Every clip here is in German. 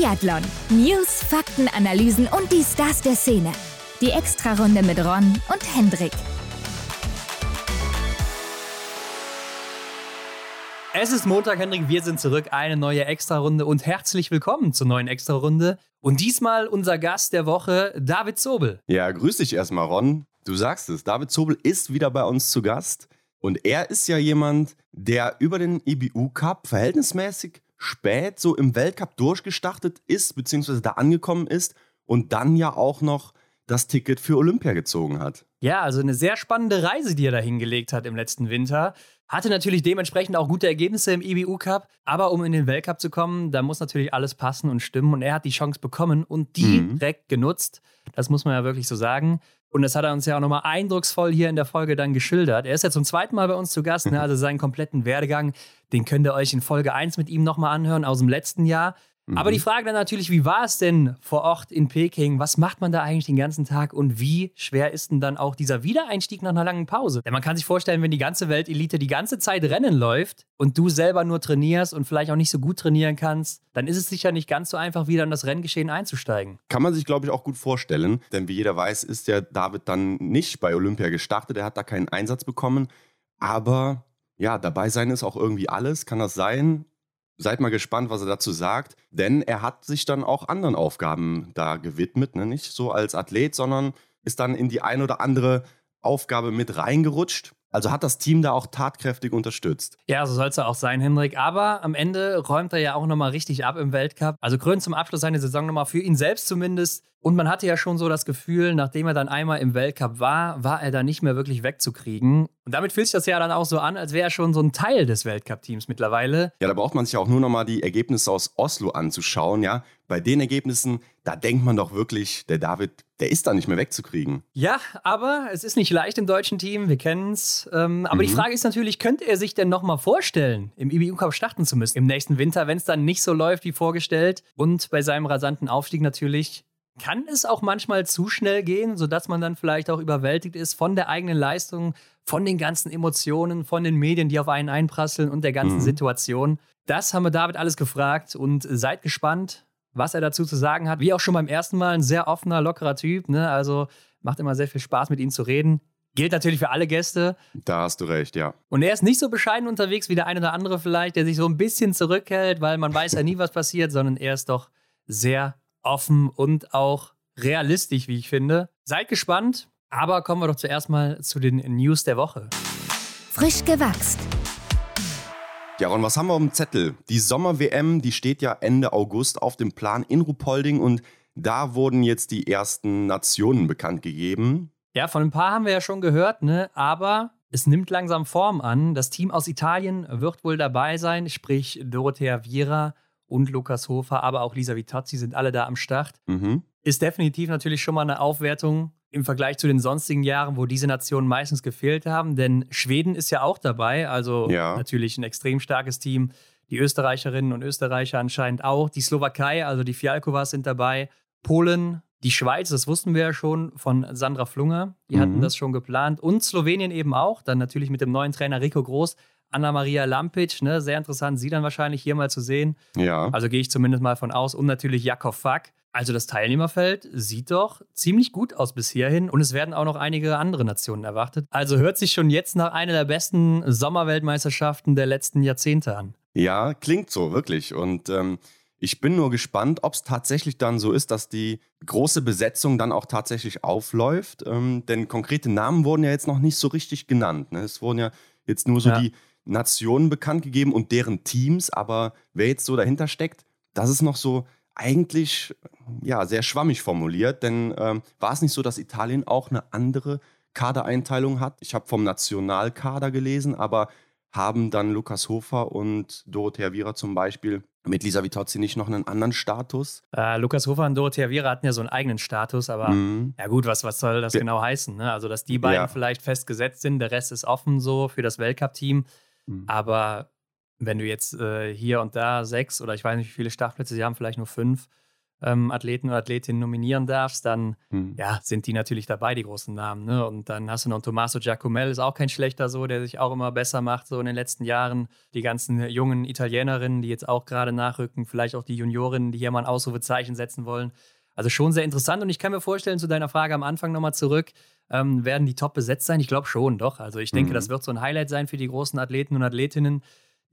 Biathlon. News, Fakten, Analysen und die Stars der Szene. Die Extrarunde mit Ron und Hendrik. Es ist Montag, Hendrik. Wir sind zurück. Eine neue Extrarunde und herzlich willkommen zur neuen Extrarunde. Und diesmal unser Gast der Woche, David Zobel. Ja, grüß dich erstmal, Ron. Du sagst es, David Zobel ist wieder bei uns zu Gast. Und er ist ja jemand, der über den IBU Cup verhältnismäßig spät so im Weltcup durchgestartet ist, beziehungsweise da angekommen ist und dann ja auch noch das Ticket für Olympia gezogen hat. Ja, also eine sehr spannende Reise, die er da hingelegt hat im letzten Winter. Hatte natürlich dementsprechend auch gute Ergebnisse im IBU Cup, aber um in den Weltcup zu kommen, da muss natürlich alles passen und stimmen und er hat die Chance bekommen und mhm. direkt mhm. genutzt. Das muss man ja wirklich so sagen. Und das hat er uns ja auch nochmal eindrucksvoll hier in der Folge dann geschildert. Er ist ja zum zweiten Mal bei uns zu Gast, ne? also seinen kompletten Werdegang, den könnt ihr euch in Folge 1 mit ihm nochmal anhören aus dem letzten Jahr. Mhm. Aber die mhm. Frage dann natürlich, wie war es denn vor Ort in Peking? Was macht man da eigentlich den ganzen Tag und wie schwer ist denn dann auch dieser Wiedereinstieg nach einer langen Pause? Denn man kann sich vorstellen, wenn die ganze Weltelite die ganze Zeit Rennen läuft und du selber nur trainierst und vielleicht auch nicht so gut trainieren kannst, dann ist es sicher nicht ganz so einfach, wieder in das Renngeschehen einzusteigen. Kann man sich, glaube ich, auch gut vorstellen, denn wie jeder weiß, ist der David dann nicht bei Olympia gestartet. Er hat da keinen Einsatz bekommen. Aber ja, dabei sein ist auch irgendwie alles. Kann das sein? Seid mal gespannt, was er dazu sagt, denn er hat sich dann auch anderen Aufgaben da gewidmet, ne? nicht so als Athlet, sondern ist dann in die ein oder andere Aufgabe mit reingerutscht. Also hat das Team da auch tatkräftig unterstützt. Ja, so soll es ja auch sein, Henrik. Aber am Ende räumt er ja auch nochmal richtig ab im Weltcup. Also krönt zum Abschluss seine Saison nochmal für ihn selbst zumindest. Und man hatte ja schon so das Gefühl, nachdem er dann einmal im Weltcup war, war er da nicht mehr wirklich wegzukriegen. Und damit fühlt sich das ja dann auch so an, als wäre er schon so ein Teil des Weltcup-Teams mittlerweile. Ja, da braucht man sich auch nur nochmal die Ergebnisse aus Oslo anzuschauen, ja. Bei den Ergebnissen, da denkt man doch wirklich, der David der ist da nicht mehr wegzukriegen. Ja, aber es ist nicht leicht im deutschen Team, wir kennen es. Ähm, aber mhm. die Frage ist natürlich, könnte er sich denn nochmal vorstellen, im IBU Cup starten zu müssen im nächsten Winter, wenn es dann nicht so läuft wie vorgestellt? Und bei seinem rasanten Aufstieg natürlich, kann es auch manchmal zu schnell gehen, sodass man dann vielleicht auch überwältigt ist von der eigenen Leistung, von den ganzen Emotionen, von den Medien, die auf einen einprasseln und der ganzen mhm. Situation. Das haben wir David alles gefragt und seid gespannt was er dazu zu sagen hat. Wie auch schon beim ersten Mal, ein sehr offener, lockerer Typ. Ne? Also macht immer sehr viel Spaß, mit ihm zu reden. Gilt natürlich für alle Gäste. Da hast du recht, ja. Und er ist nicht so bescheiden unterwegs wie der eine oder andere vielleicht, der sich so ein bisschen zurückhält, weil man weiß ja nie, was passiert, sondern er ist doch sehr offen und auch realistisch, wie ich finde. Seid gespannt, aber kommen wir doch zuerst mal zu den News der Woche. Frisch gewachst. Ja, und was haben wir auf dem Zettel? Die Sommer-WM, die steht ja Ende August auf dem Plan in Ruhpolding und da wurden jetzt die ersten Nationen bekannt gegeben. Ja, von ein paar haben wir ja schon gehört, ne? Aber es nimmt langsam Form an. Das Team aus Italien wird wohl dabei sein, sprich Dorothea Viera und Lukas Hofer, aber auch Lisa Vitozzi sind alle da am Start. Mhm. Ist definitiv natürlich schon mal eine Aufwertung im Vergleich zu den sonstigen Jahren, wo diese Nationen meistens gefehlt haben. Denn Schweden ist ja auch dabei, also ja. natürlich ein extrem starkes Team. Die Österreicherinnen und Österreicher anscheinend auch. Die Slowakei, also die Fialkovas sind dabei. Polen, die Schweiz, das wussten wir ja schon von Sandra Flunger, die mhm. hatten das schon geplant. Und Slowenien eben auch, dann natürlich mit dem neuen Trainer Rico Groß. Anna-Maria Lampic, ne, sehr interessant, sie dann wahrscheinlich hier mal zu sehen. Ja. Also gehe ich zumindest mal von aus. Und natürlich Jakov Fack. Also das Teilnehmerfeld sieht doch ziemlich gut aus bis hierhin und es werden auch noch einige andere Nationen erwartet. Also hört sich schon jetzt nach einer der besten Sommerweltmeisterschaften der letzten Jahrzehnte an. Ja, klingt so, wirklich. Und ähm, ich bin nur gespannt, ob es tatsächlich dann so ist, dass die große Besetzung dann auch tatsächlich aufläuft. Ähm, denn konkrete Namen wurden ja jetzt noch nicht so richtig genannt. Ne? Es wurden ja jetzt nur so ja. die Nationen bekannt gegeben und deren Teams, aber wer jetzt so dahinter steckt, das ist noch so eigentlich ja, sehr schwammig formuliert, denn ähm, war es nicht so, dass Italien auch eine andere Kadereinteilung hat? Ich habe vom Nationalkader gelesen, aber haben dann Lukas Hofer und Dorothea Viera zum Beispiel mit Lisa Vitozzi nicht noch einen anderen Status? Äh, Lukas Hofer und Dorothea Viera hatten ja so einen eigenen Status, aber mhm. ja gut, was, was soll das ja. genau heißen? Ne? Also, dass die beiden ja. vielleicht festgesetzt sind, der Rest ist offen so für das Weltcup-Team, mhm. aber wenn du jetzt äh, hier und da sechs oder ich weiß nicht, wie viele Startplätze sie haben, vielleicht nur fünf, ähm, Athleten oder Athletinnen nominieren darfst, dann hm. ja, sind die natürlich dabei, die großen Namen. Ne? Und dann hast du noch Tommaso Giacomel, ist auch kein schlechter so, der sich auch immer besser macht, so in den letzten Jahren. Die ganzen jungen Italienerinnen, die jetzt auch gerade nachrücken, vielleicht auch die Juniorinnen, die hier mal ein Ausrufezeichen setzen wollen. Also schon sehr interessant. Und ich kann mir vorstellen, zu deiner Frage am Anfang nochmal zurück, ähm, werden die top besetzt sein? Ich glaube schon, doch. Also ich denke, mhm. das wird so ein Highlight sein für die großen Athleten und Athletinnen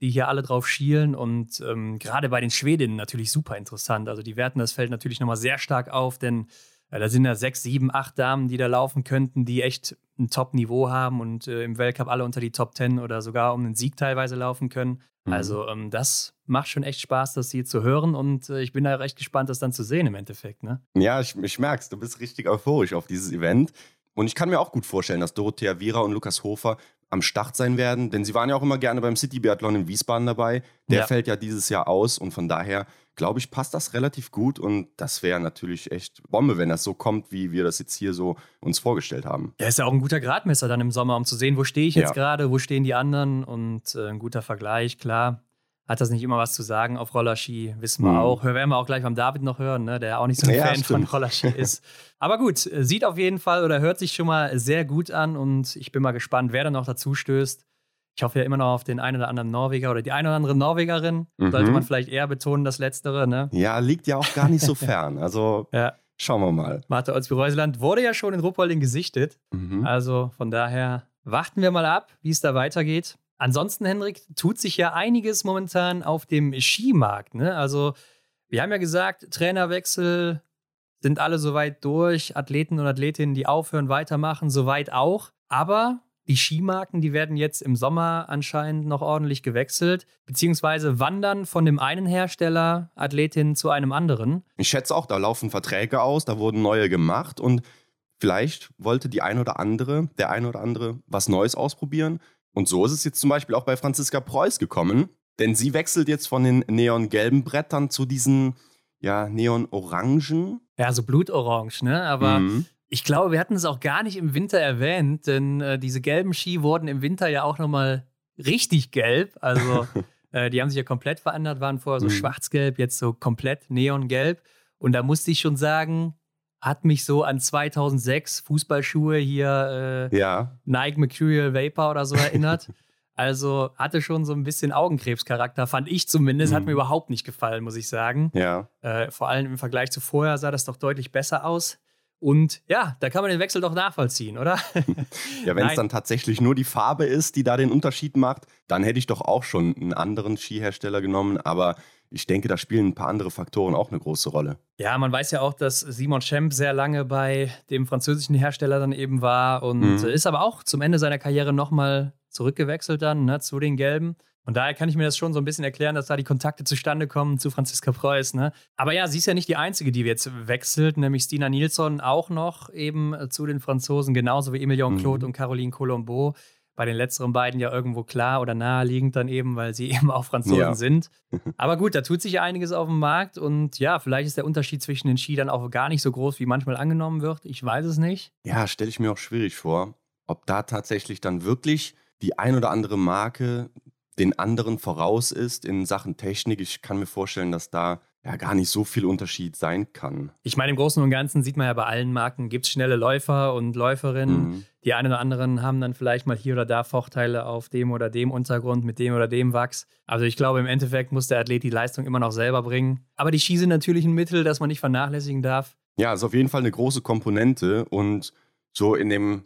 die hier alle drauf schielen und ähm, gerade bei den Schwedinnen natürlich super interessant. Also die werten das Feld natürlich nochmal sehr stark auf, denn äh, da sind ja sechs, sieben, acht Damen, die da laufen könnten, die echt ein Top-Niveau haben und äh, im Weltcup alle unter die Top Ten oder sogar um einen Sieg teilweise laufen können. Mhm. Also ähm, das macht schon echt Spaß, das hier zu hören und äh, ich bin da recht gespannt, das dann zu sehen im Endeffekt. Ne? Ja, ich, ich merk's, du bist richtig euphorisch auf dieses Event. Und ich kann mir auch gut vorstellen, dass Dorothea Viera und Lukas Hofer am Start sein werden, denn sie waren ja auch immer gerne beim City Biathlon in Wiesbaden dabei. Der ja. fällt ja dieses Jahr aus und von daher glaube ich, passt das relativ gut und das wäre natürlich echt Bombe, wenn das so kommt, wie wir das jetzt hier so uns vorgestellt haben. Ja, ist ja auch ein guter Gradmesser dann im Sommer, um zu sehen, wo stehe ich jetzt ja. gerade, wo stehen die anderen und äh, ein guter Vergleich, klar hat das nicht immer was zu sagen auf Rollerski, wissen wir mhm. auch. Werden wir auch gleich beim David noch hören, ne, der auch nicht so ein ja, Fan stimmt. von Rollerski ist. Aber gut, sieht auf jeden Fall oder hört sich schon mal sehr gut an und ich bin mal gespannt, wer da noch dazu stößt. Ich hoffe ja immer noch auf den einen oder anderen Norweger oder die eine oder andere Norwegerin. Mhm. Sollte man vielleicht eher betonen, das Letztere, ne? Ja, liegt ja auch gar nicht so fern. Also ja. schauen wir mal. Martha Olsby-Reuseland wurde ja schon in Ruppolding gesichtet. Mhm. Also von daher warten wir mal ab, wie es da weitergeht. Ansonsten, Hendrik, tut sich ja einiges momentan auf dem Skimarkt. Ne? Also, wir haben ja gesagt, Trainerwechsel sind alle soweit durch, Athleten und Athletinnen, die aufhören, weitermachen, soweit auch. Aber die Skimarken, die werden jetzt im Sommer anscheinend noch ordentlich gewechselt, beziehungsweise wandern von dem einen Hersteller Athletinnen zu einem anderen. Ich schätze auch, da laufen Verträge aus, da wurden neue gemacht und vielleicht wollte die ein oder andere, der ein oder andere was Neues ausprobieren. Und so ist es jetzt zum Beispiel auch bei Franziska Preuß gekommen, denn sie wechselt jetzt von den neongelben Brettern zu diesen ja, neonorangen. Ja, so blutorange, ne? Aber mhm. Ich glaube, wir hatten es auch gar nicht im Winter erwähnt, denn äh, diese gelben Ski wurden im Winter ja auch nochmal richtig gelb. Also äh, die haben sich ja komplett verändert, waren vorher so mhm. schwarz-gelb, jetzt so komplett neongelb. Und da musste ich schon sagen, hat mich so an 2006 Fußballschuhe hier, äh, ja. Nike Mercurial Vapor oder so erinnert. also hatte schon so ein bisschen Augenkrebscharakter, fand ich zumindest. Mhm. Hat mir überhaupt nicht gefallen, muss ich sagen. Ja. Äh, vor allem im Vergleich zu vorher sah das doch deutlich besser aus. Und ja, da kann man den Wechsel doch nachvollziehen, oder? ja, wenn es dann tatsächlich nur die Farbe ist, die da den Unterschied macht, dann hätte ich doch auch schon einen anderen Skihersteller genommen. Aber ich denke, da spielen ein paar andere Faktoren auch eine große Rolle. Ja, man weiß ja auch, dass Simon Schemp sehr lange bei dem französischen Hersteller dann eben war und mhm. ist aber auch zum Ende seiner Karriere nochmal zurückgewechselt dann ne, zu den Gelben. Und daher kann ich mir das schon so ein bisschen erklären, dass da die Kontakte zustande kommen zu Franziska Preuß. Ne? Aber ja, sie ist ja nicht die Einzige, die jetzt wechselt, nämlich Stina Nilsson auch noch eben zu den Franzosen, genauso wie Emilion mhm. Claude und Caroline Colombo bei den letzteren beiden ja irgendwo klar oder naheliegend dann eben, weil sie eben auch Franzosen ja. sind. Aber gut, da tut sich ja einiges auf dem Markt und ja, vielleicht ist der Unterschied zwischen den Ski dann auch gar nicht so groß, wie manchmal angenommen wird. Ich weiß es nicht. Ja, stelle ich mir auch schwierig vor, ob da tatsächlich dann wirklich die ein oder andere Marke den anderen voraus ist in Sachen Technik. Ich kann mir vorstellen, dass da ja gar nicht so viel Unterschied sein kann. Ich meine, im Großen und Ganzen sieht man ja bei allen Marken, gibt es schnelle Läufer und Läuferinnen. Mhm. Die einen oder anderen haben dann vielleicht mal hier oder da Vorteile auf dem oder dem Untergrund mit dem oder dem Wachs. Also ich glaube, im Endeffekt muss der Athlet die Leistung immer noch selber bringen. Aber die Ski sind natürlich ein Mittel, das man nicht vernachlässigen darf. Ja, ist auf jeden Fall eine große Komponente und so in dem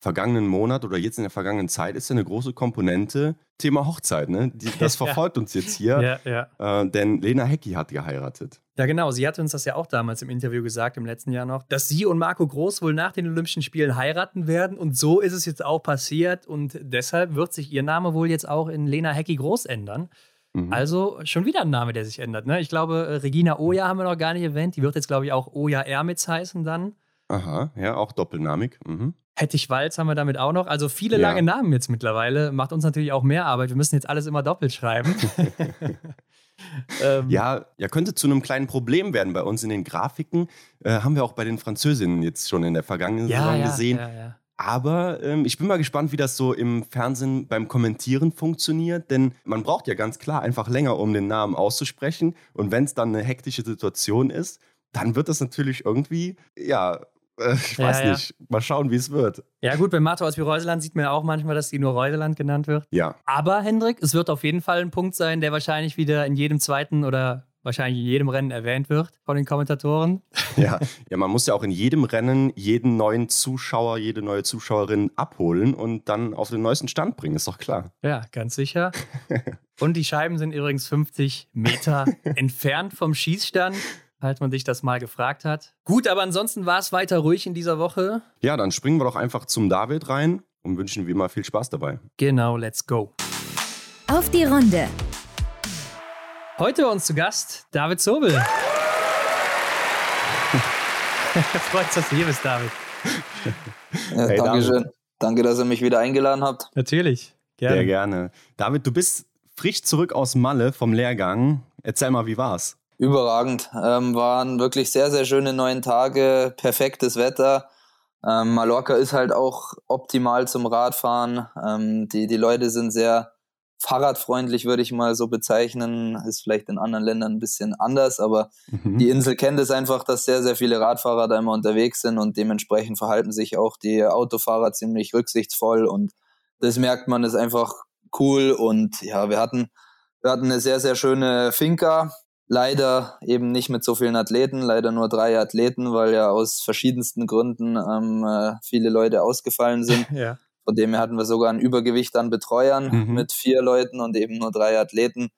vergangenen Monat oder jetzt in der vergangenen Zeit ist ja eine große Komponente Thema Hochzeit. Ne? Die, das verfolgt ja. uns jetzt hier, ja, ja. Äh, denn Lena Hecki hat geheiratet. Ja, genau. Sie hatte uns das ja auch damals im Interview gesagt, im letzten Jahr noch, dass sie und Marco Groß wohl nach den Olympischen Spielen heiraten werden. Und so ist es jetzt auch passiert. Und deshalb wird sich ihr Name wohl jetzt auch in Lena Hecki Groß ändern. Mhm. Also schon wieder ein Name, der sich ändert. Ne? Ich glaube, äh, Regina Oja haben wir noch gar nicht erwähnt. Die wird jetzt, glaube ich, auch Oja Ermitz heißen dann. Aha, ja, auch doppelnamig. Mhm. Hettich Walz haben wir damit auch noch. Also viele ja. lange Namen jetzt mittlerweile. Macht uns natürlich auch mehr Arbeit. Wir müssen jetzt alles immer doppelt schreiben. ähm. ja, ja, könnte zu einem kleinen Problem werden bei uns in den Grafiken. Äh, haben wir auch bei den Französinnen jetzt schon in der vergangenen ja, Saison ja, gesehen. Aber ähm, ich bin mal gespannt, wie das so im Fernsehen beim Kommentieren funktioniert, denn man braucht ja ganz klar einfach länger, um den Namen auszusprechen. Und wenn es dann eine hektische Situation ist, dann wird das natürlich irgendwie, ja, ich weiß ja, nicht. Mal schauen, wie es wird. Ja, gut, bei Martha aus wie Reuseland sieht man ja auch manchmal, dass die nur Reuseland genannt wird. Ja. Aber, Hendrik, es wird auf jeden Fall ein Punkt sein, der wahrscheinlich wieder in jedem zweiten oder wahrscheinlich in jedem Rennen erwähnt wird von den Kommentatoren. Ja, ja, man muss ja auch in jedem Rennen jeden neuen Zuschauer, jede neue Zuschauerin abholen und dann auf den neuesten Stand bringen, ist doch klar. Ja, ganz sicher. und die Scheiben sind übrigens 50 Meter entfernt vom Schießstand falls man sich das mal gefragt hat. Gut, aber ansonsten war es weiter ruhig in dieser Woche. Ja, dann springen wir doch einfach zum David rein und wünschen wie immer viel Spaß dabei. Genau, let's go. Auf die Runde. Heute bei uns zu Gast David Zobel. Freut uns, dass du hier bist, David. Ja, hey, Dankeschön. David. Danke, dass ihr mich wieder eingeladen habt. Natürlich. Gerne. Sehr gerne. David, du bist frisch zurück aus Malle vom Lehrgang. Erzähl mal, wie war's? Überragend. Ähm, waren wirklich sehr, sehr schöne neun Tage, perfektes Wetter. Ähm, Mallorca ist halt auch optimal zum Radfahren. Ähm, die, die Leute sind sehr fahrradfreundlich, würde ich mal so bezeichnen. Ist vielleicht in anderen Ländern ein bisschen anders, aber mhm. die Insel kennt es einfach, dass sehr, sehr viele Radfahrer da immer unterwegs sind und dementsprechend verhalten sich auch die Autofahrer ziemlich rücksichtsvoll und das merkt man, ist einfach cool und ja, wir hatten, wir hatten eine sehr, sehr schöne Finca, Leider eben nicht mit so vielen Athleten, leider nur drei Athleten, weil ja aus verschiedensten Gründen ähm, äh, viele Leute ausgefallen sind. ja. Von dem her hatten wir sogar ein Übergewicht an Betreuern mhm. mit vier Leuten und eben nur drei Athleten.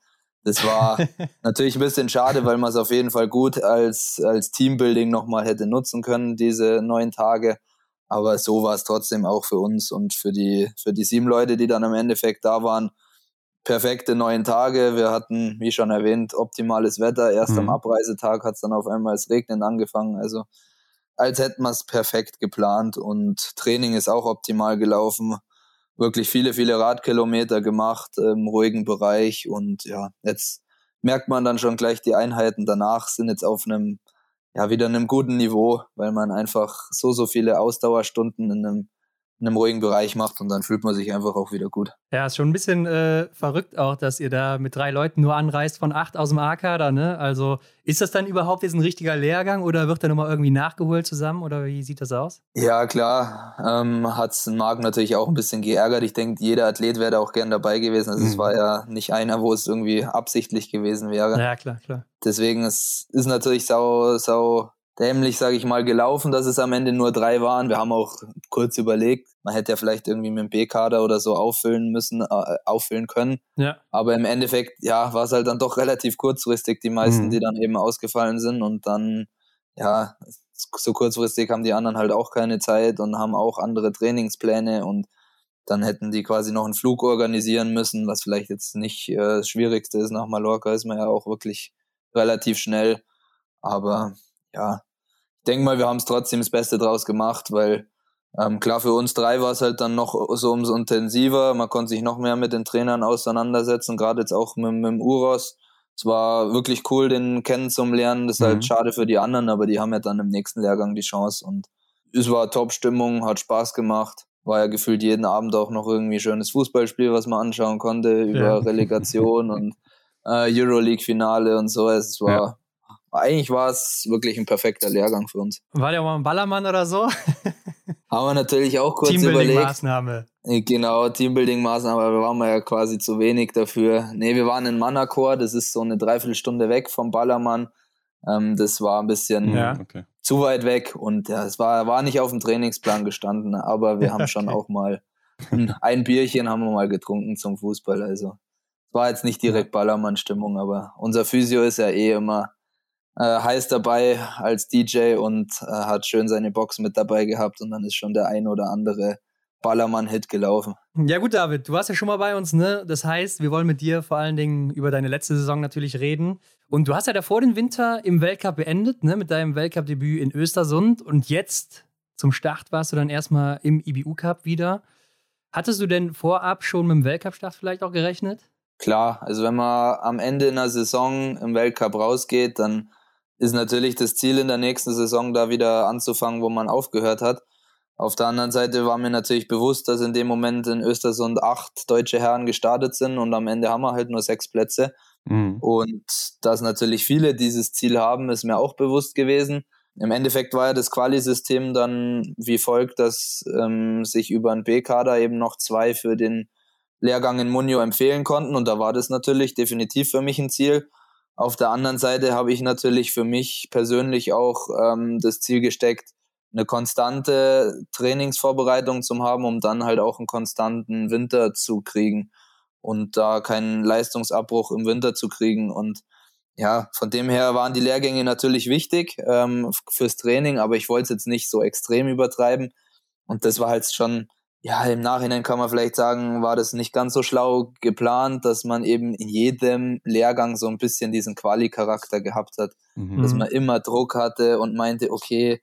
Das war natürlich ein bisschen schade, weil man es auf jeden Fall gut als, als Teambuilding nochmal hätte nutzen können, diese neun Tage. Aber so war es trotzdem auch für uns und für die, für die sieben Leute, die dann im Endeffekt da waren, perfekte neun Tage. Wir hatten, wie schon erwähnt, optimales Wetter. Erst mhm. am Abreisetag hat es dann auf einmal das Regnen angefangen. Also als hätten wir es perfekt geplant und Training ist auch optimal gelaufen. Wirklich viele, viele Radkilometer gemacht im ruhigen Bereich und ja, jetzt merkt man dann schon gleich die Einheiten danach sind jetzt auf einem, ja, wieder einem guten Niveau, weil man einfach so, so viele Ausdauerstunden in einem in einem ruhigen Bereich macht und dann fühlt man sich einfach auch wieder gut. Ja, ist schon ein bisschen äh, verrückt auch, dass ihr da mit drei Leuten nur anreist von acht aus dem A-Kader, ne? Also ist das dann überhaupt jetzt ein richtiger Lehrgang oder wird der nochmal irgendwie nachgeholt zusammen oder wie sieht das aus? Ja, klar. Ähm, Hat es Marc natürlich auch ein bisschen geärgert. Ich denke, jeder Athlet wäre da auch gern dabei gewesen. Also mhm. es war ja nicht einer, wo es irgendwie absichtlich gewesen wäre. Ja, klar, klar. Deswegen es ist natürlich sau, sau dämlich, sage ich mal, gelaufen, dass es am Ende nur drei waren. Wir haben auch kurz überlegt, man hätte ja vielleicht irgendwie mit dem B-Kader oder so auffüllen müssen, äh, auffüllen können. Ja. Aber im Endeffekt, ja, war es halt dann doch relativ kurzfristig, die meisten, mhm. die dann eben ausgefallen sind und dann, ja, so kurzfristig haben die anderen halt auch keine Zeit und haben auch andere Trainingspläne und dann hätten die quasi noch einen Flug organisieren müssen, was vielleicht jetzt nicht äh, das Schwierigste ist. Nach Mallorca ist man ja auch wirklich relativ schnell. Aber ja, ich denke mal, wir haben es trotzdem das Beste draus gemacht, weil ähm, klar, für uns drei war es halt dann noch so umso intensiver. Man konnte sich noch mehr mit den Trainern auseinandersetzen, gerade jetzt auch mit, mit dem Uros. Es war wirklich cool, den kennenzulernen. Das ist halt mhm. halt schade für die anderen, aber die haben ja dann im nächsten Lehrgang die Chance. Und es war Top-Stimmung, hat Spaß gemacht. War ja gefühlt jeden Abend auch noch irgendwie ein schönes Fußballspiel, was man anschauen konnte, über ja. Relegation und äh, Euroleague-Finale und so. Es war, ja eigentlich war es wirklich ein perfekter Lehrgang für uns. War der mal ein Ballermann oder so? Haben wir natürlich auch kurz Teambuilding überlegt. Maßnahme. Äh, genau, Teambuilding-Maßnahme, aber wir waren ja quasi zu wenig dafür. Nee, wir waren in Manacor, das ist so eine Dreiviertelstunde weg vom Ballermann. Ähm, das war ein bisschen ja. okay. zu weit weg und ja, es war, war nicht auf dem Trainingsplan gestanden, aber wir haben schon auch mal ein Bierchen haben wir mal getrunken zum Fußball. Also es war jetzt nicht direkt Ballermann-Stimmung, aber unser Physio ist ja eh immer heiß dabei als DJ und äh, hat schön seine Box mit dabei gehabt und dann ist schon der ein oder andere Ballermann-Hit gelaufen. Ja gut, David, du warst ja schon mal bei uns, ne? Das heißt, wir wollen mit dir vor allen Dingen über deine letzte Saison natürlich reden. Und du hast ja davor den Winter im Weltcup beendet, ne? Mit deinem Weltcup-Debüt in Östersund. Und jetzt zum Start warst du dann erstmal im IBU-Cup wieder. Hattest du denn vorab schon mit dem Weltcup-Start vielleicht auch gerechnet? Klar, also wenn man am Ende einer Saison im Weltcup rausgeht, dann ist natürlich das Ziel in der nächsten Saison da wieder anzufangen, wo man aufgehört hat. Auf der anderen Seite war mir natürlich bewusst, dass in dem Moment in Östersund acht deutsche Herren gestartet sind und am Ende haben wir halt nur sechs Plätze. Mhm. Und dass natürlich viele dieses Ziel haben, ist mir auch bewusst gewesen. Im Endeffekt war ja das Quali-System dann wie folgt, dass ähm, sich über einen B-Kader eben noch zwei für den Lehrgang in Munio empfehlen konnten. Und da war das natürlich definitiv für mich ein Ziel. Auf der anderen Seite habe ich natürlich für mich persönlich auch ähm, das Ziel gesteckt, eine konstante Trainingsvorbereitung zu haben, um dann halt auch einen konstanten Winter zu kriegen und da keinen Leistungsabbruch im Winter zu kriegen. Und ja, von dem her waren die Lehrgänge natürlich wichtig ähm, fürs Training, aber ich wollte es jetzt nicht so extrem übertreiben. Und das war halt schon, ja, im Nachhinein kann man vielleicht sagen, war das nicht ganz so schlau geplant, dass man eben in jedem Lehrgang so ein bisschen diesen Quali-Charakter gehabt hat. Mhm. Dass man immer Druck hatte und meinte, okay,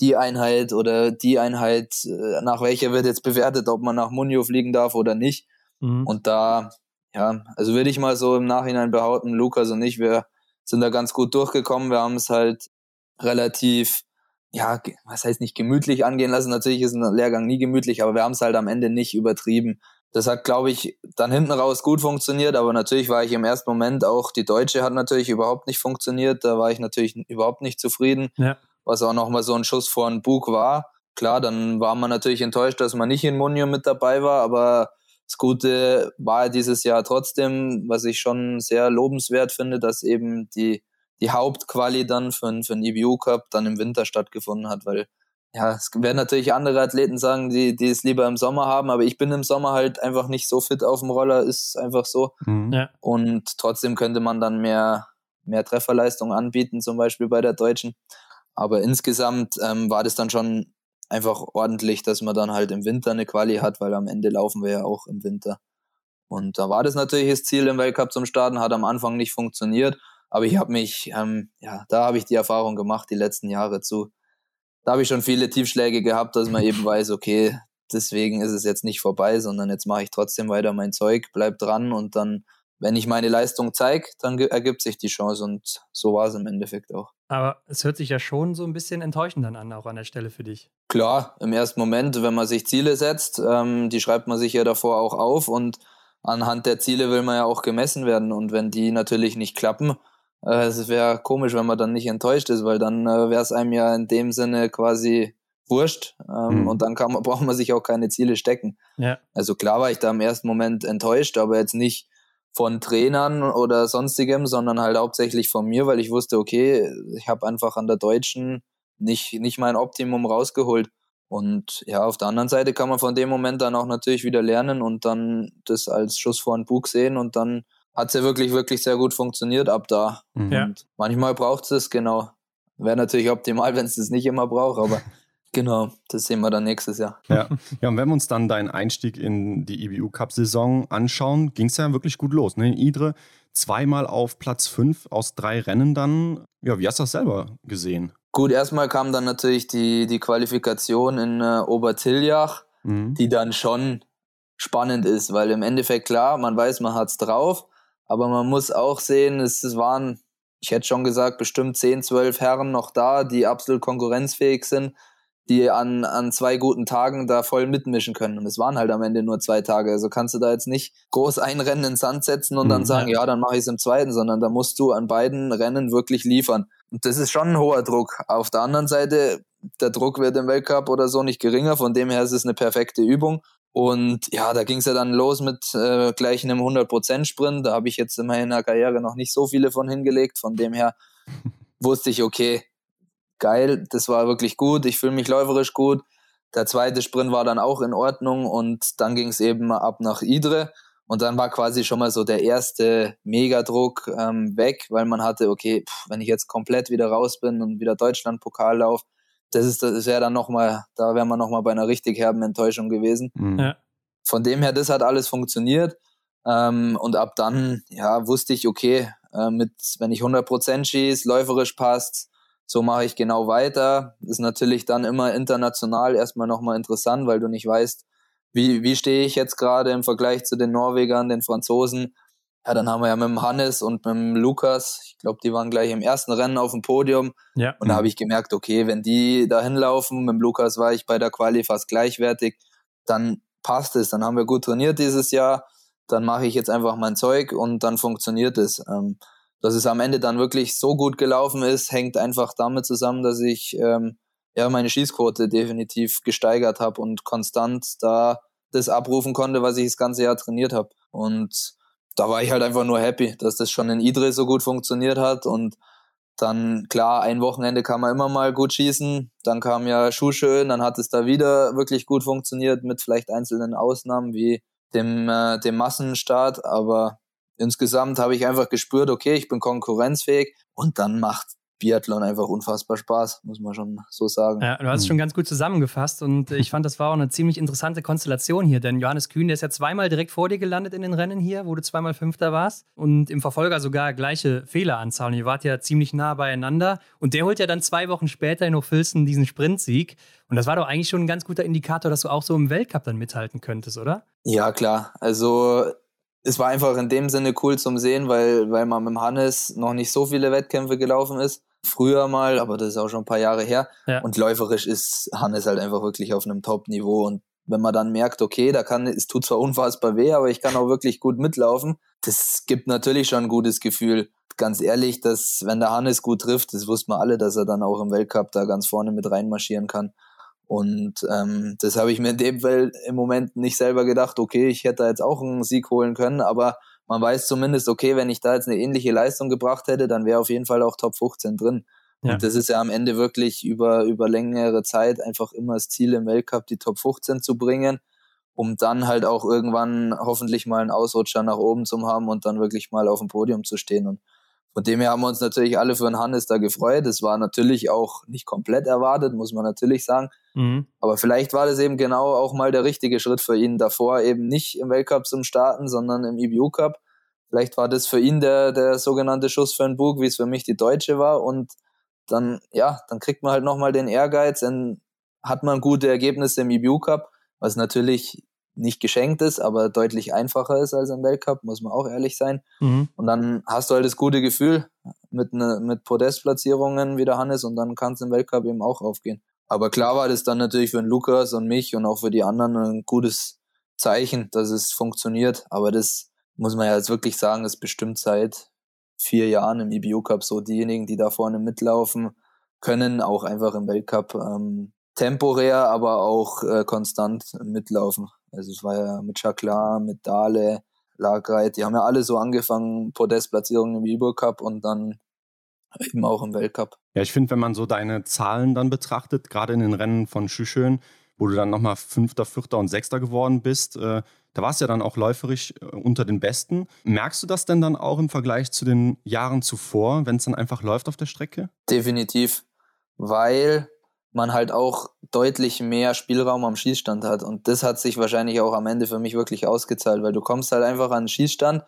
die Einheit oder die Einheit, äh, nach welcher wird jetzt bewertet, ob man nach Munio fliegen darf oder nicht. Mhm. Und da, ja, also würde ich mal so im Nachhinein behaupten, Lukas und ich, wir sind da ganz gut durchgekommen. Wir haben es halt relativ, ja, was heißt nicht gemütlich angehen lassen. Natürlich ist ein Lehrgang nie gemütlich, aber wir haben es halt am Ende nicht übertrieben. Das hat, glaube ich, dann hinten raus gut funktioniert, aber natürlich war ich im ersten Moment auch, die Deutsche hat natürlich überhaupt nicht funktioniert. Da war ich natürlich überhaupt nicht zufrieden. Ja was auch nochmal so ein Schuss vor den Bug war. Klar, dann war man natürlich enttäuscht, dass man nicht in Munio mit dabei war, aber das Gute war dieses Jahr trotzdem, was ich schon sehr lobenswert finde, dass eben die, die Hauptquali dann für, für den EBU Cup dann im Winter stattgefunden hat, weil ja, es werden natürlich andere Athleten sagen, die, die es lieber im Sommer haben, aber ich bin im Sommer halt einfach nicht so fit auf dem Roller, ist einfach so. Mhm. Ja. Und trotzdem könnte man dann mehr, mehr Trefferleistung anbieten, zum Beispiel bei der Deutschen. Aber insgesamt ähm, war das dann schon einfach ordentlich, dass man dann halt im Winter eine Quali hat, weil am Ende laufen wir ja auch im Winter. Und da war das natürlich das Ziel im Weltcup zum Starten, hat am Anfang nicht funktioniert, aber ich habe mich, ähm, ja, da habe ich die Erfahrung gemacht, die letzten Jahre zu. Da habe ich schon viele Tiefschläge gehabt, dass man eben weiß, okay, deswegen ist es jetzt nicht vorbei, sondern jetzt mache ich trotzdem weiter mein Zeug, bleib dran und dann wenn ich meine Leistung zeige, dann ergibt sich die Chance und so war es im Endeffekt auch. Aber es hört sich ja schon so ein bisschen enttäuschend dann an, auch an der Stelle für dich. Klar, im ersten Moment, wenn man sich Ziele setzt, ähm, die schreibt man sich ja davor auch auf und anhand der Ziele will man ja auch gemessen werden und wenn die natürlich nicht klappen, es wäre komisch, wenn man dann nicht enttäuscht ist, weil dann äh, wäre es einem ja in dem Sinne quasi wurscht ähm, mhm. und dann kann man, braucht man sich auch keine Ziele stecken. Ja. Also klar war ich da im ersten Moment enttäuscht, aber jetzt nicht von Trainern oder sonstigem, sondern halt hauptsächlich von mir, weil ich wusste, okay, ich habe einfach an der Deutschen nicht, nicht mein Optimum rausgeholt. Und ja, auf der anderen Seite kann man von dem Moment dann auch natürlich wieder lernen und dann das als Schuss vor den Bug sehen und dann hat es ja wirklich, wirklich sehr gut funktioniert ab da. Mhm. Ja. Und manchmal braucht es genau. Wäre natürlich optimal, wenn es das nicht immer braucht, aber Genau, das sehen wir dann nächstes Jahr. Ja, ja und wenn wir uns dann deinen Einstieg in die IBU Cup-Saison anschauen, ging es ja wirklich gut los. Ne? In Idre zweimal auf Platz 5 aus drei Rennen dann. Ja, wie hast du das selber gesehen? Gut, erstmal kam dann natürlich die, die Qualifikation in äh, Obertiljach, mhm. die dann schon spannend ist, weil im Endeffekt klar, man weiß, man hat es drauf, aber man muss auch sehen, es, es waren, ich hätte schon gesagt, bestimmt 10, 12 Herren noch da, die absolut konkurrenzfähig sind die an, an zwei guten Tagen da voll mitmischen können. Und es waren halt am Ende nur zwei Tage. Also kannst du da jetzt nicht groß ein Rennen ins Sand setzen und dann mhm, sagen, ja, dann mache ich es im zweiten, sondern da musst du an beiden Rennen wirklich liefern. Und das ist schon ein hoher Druck. Auf der anderen Seite, der Druck wird im Weltcup oder so nicht geringer. Von dem her ist es eine perfekte Übung. Und ja, da ging es ja dann los mit äh, gleich einem 100%-Sprint. Da habe ich jetzt in meiner Karriere noch nicht so viele von hingelegt. Von dem her wusste ich, okay, geil, das war wirklich gut, ich fühle mich läuferisch gut. Der zweite Sprint war dann auch in Ordnung und dann ging es eben ab nach Idre und dann war quasi schon mal so der erste Megadruck ähm, weg, weil man hatte, okay, pff, wenn ich jetzt komplett wieder raus bin und wieder Deutschland-Pokal laufe, das ist, das wäre dann nochmal, da wäre man nochmal bei einer richtig herben Enttäuschung gewesen. Mhm. Ja. Von dem her, das hat alles funktioniert. Ähm, und ab dann, ja, wusste ich, okay, äh, mit, wenn ich 100% schieße, läuferisch passt, so mache ich genau weiter. Ist natürlich dann immer international erstmal nochmal interessant, weil du nicht weißt, wie, wie stehe ich jetzt gerade im Vergleich zu den Norwegern, den Franzosen. Ja, dann haben wir ja mit dem Hannes und mit dem Lukas, ich glaube, die waren gleich im ersten Rennen auf dem Podium. Ja. Und da habe ich gemerkt, okay, wenn die da hinlaufen, mit dem Lukas war ich bei der Quali fast gleichwertig, dann passt es. Dann haben wir gut trainiert dieses Jahr. dann mache ich jetzt einfach mein Zeug und dann funktioniert es. Ähm, dass es am Ende dann wirklich so gut gelaufen ist, hängt einfach damit zusammen, dass ich ähm, ja meine Schießquote definitiv gesteigert habe und konstant da das abrufen konnte, was ich das ganze Jahr trainiert habe. Und da war ich halt einfach nur happy, dass das schon in Idre so gut funktioniert hat und dann, klar, ein Wochenende kann man immer mal gut schießen. Dann kam ja Schuhschön, dann hat es da wieder wirklich gut funktioniert mit vielleicht einzelnen Ausnahmen wie dem, äh, dem Massenstart. Aber insgesamt habe ich einfach gespürt, okay, ich bin konkurrenzfähig und dann macht Biathlon einfach unfassbar Spaß, muss man schon so sagen. Ja, du hast es mhm. schon ganz gut zusammengefasst und ich fand, das war auch eine ziemlich interessante Konstellation hier, denn Johannes Kühn, der ist ja zweimal direkt vor dir gelandet in den Rennen hier, wo du zweimal Fünfter warst und im Verfolger sogar gleiche Fehleranzahl und ihr wart ja ziemlich nah beieinander und der holt ja dann zwei Wochen später in Hochfilzen diesen Sprintsieg und das war doch eigentlich schon ein ganz guter Indikator, dass du auch so im Weltcup dann mithalten könntest, oder? Ja, klar. Also es war einfach in dem Sinne cool zum Sehen, weil, weil man mit Hannes noch nicht so viele Wettkämpfe gelaufen ist. Früher mal, aber das ist auch schon ein paar Jahre her. Ja. Und läuferisch ist Hannes halt einfach wirklich auf einem Top-Niveau. Und wenn man dann merkt, okay, da kann, es tut zwar unfassbar weh, aber ich kann auch wirklich gut mitlaufen, das gibt natürlich schon ein gutes Gefühl. Ganz ehrlich, dass, wenn der Hannes gut trifft, das wussten wir alle, dass er dann auch im Weltcup da ganz vorne mit reinmarschieren kann. Und ähm, das habe ich mir in dem Fall im Moment nicht selber gedacht, okay, ich hätte da jetzt auch einen Sieg holen können, aber man weiß zumindest, okay, wenn ich da jetzt eine ähnliche Leistung gebracht hätte, dann wäre auf jeden Fall auch Top 15 drin. Ja. Und das ist ja am Ende wirklich über, über längere Zeit einfach immer das Ziel im Weltcup, die Top 15 zu bringen, um dann halt auch irgendwann hoffentlich mal einen Ausrutscher nach oben zu haben und dann wirklich mal auf dem Podium zu stehen. Und von dem her haben wir uns natürlich alle für den Hannes da gefreut. Das war natürlich auch nicht komplett erwartet, muss man natürlich sagen. Mhm. Aber vielleicht war das eben genau auch mal der richtige Schritt für ihn davor, eben nicht im Weltcup zum Starten, sondern im IBU Cup. Vielleicht war das für ihn der, der sogenannte Schuss für ein Bug, wie es für mich die Deutsche war. Und dann, ja, dann kriegt man halt nochmal den Ehrgeiz, dann hat man gute Ergebnisse im IBU Cup, was natürlich nicht geschenkt ist, aber deutlich einfacher ist als im Weltcup, muss man auch ehrlich sein. Mhm. Und dann hast du halt das gute Gefühl mit, ne, mit Podestplatzierungen wie der Hannes und dann kannst du im Weltcup eben auch aufgehen. Aber klar war das dann natürlich für den Lukas und mich und auch für die anderen ein gutes Zeichen, dass es funktioniert. Aber das muss man ja jetzt wirklich sagen, ist bestimmt seit vier Jahren im EBU Cup so diejenigen, die da vorne mitlaufen, können auch einfach im Weltcup ähm, temporär, aber auch äh, konstant mitlaufen. Also es war ja mit Chaklar, mit Dale, Lagreit, die haben ja alle so angefangen, Podestplatzierungen im Ibo Cup und dann eben auch im Weltcup. Ja, ich finde, wenn man so deine Zahlen dann betrachtet, gerade in den Rennen von Schüschön, wo du dann nochmal Fünfter, Vierter und Sechster geworden bist, äh, da warst du ja dann auch läuferisch äh, unter den Besten. Merkst du das denn dann auch im Vergleich zu den Jahren zuvor, wenn es dann einfach läuft auf der Strecke? Definitiv, weil man halt auch deutlich mehr Spielraum am Schießstand hat. Und das hat sich wahrscheinlich auch am Ende für mich wirklich ausgezahlt, weil du kommst halt einfach an den Schießstand,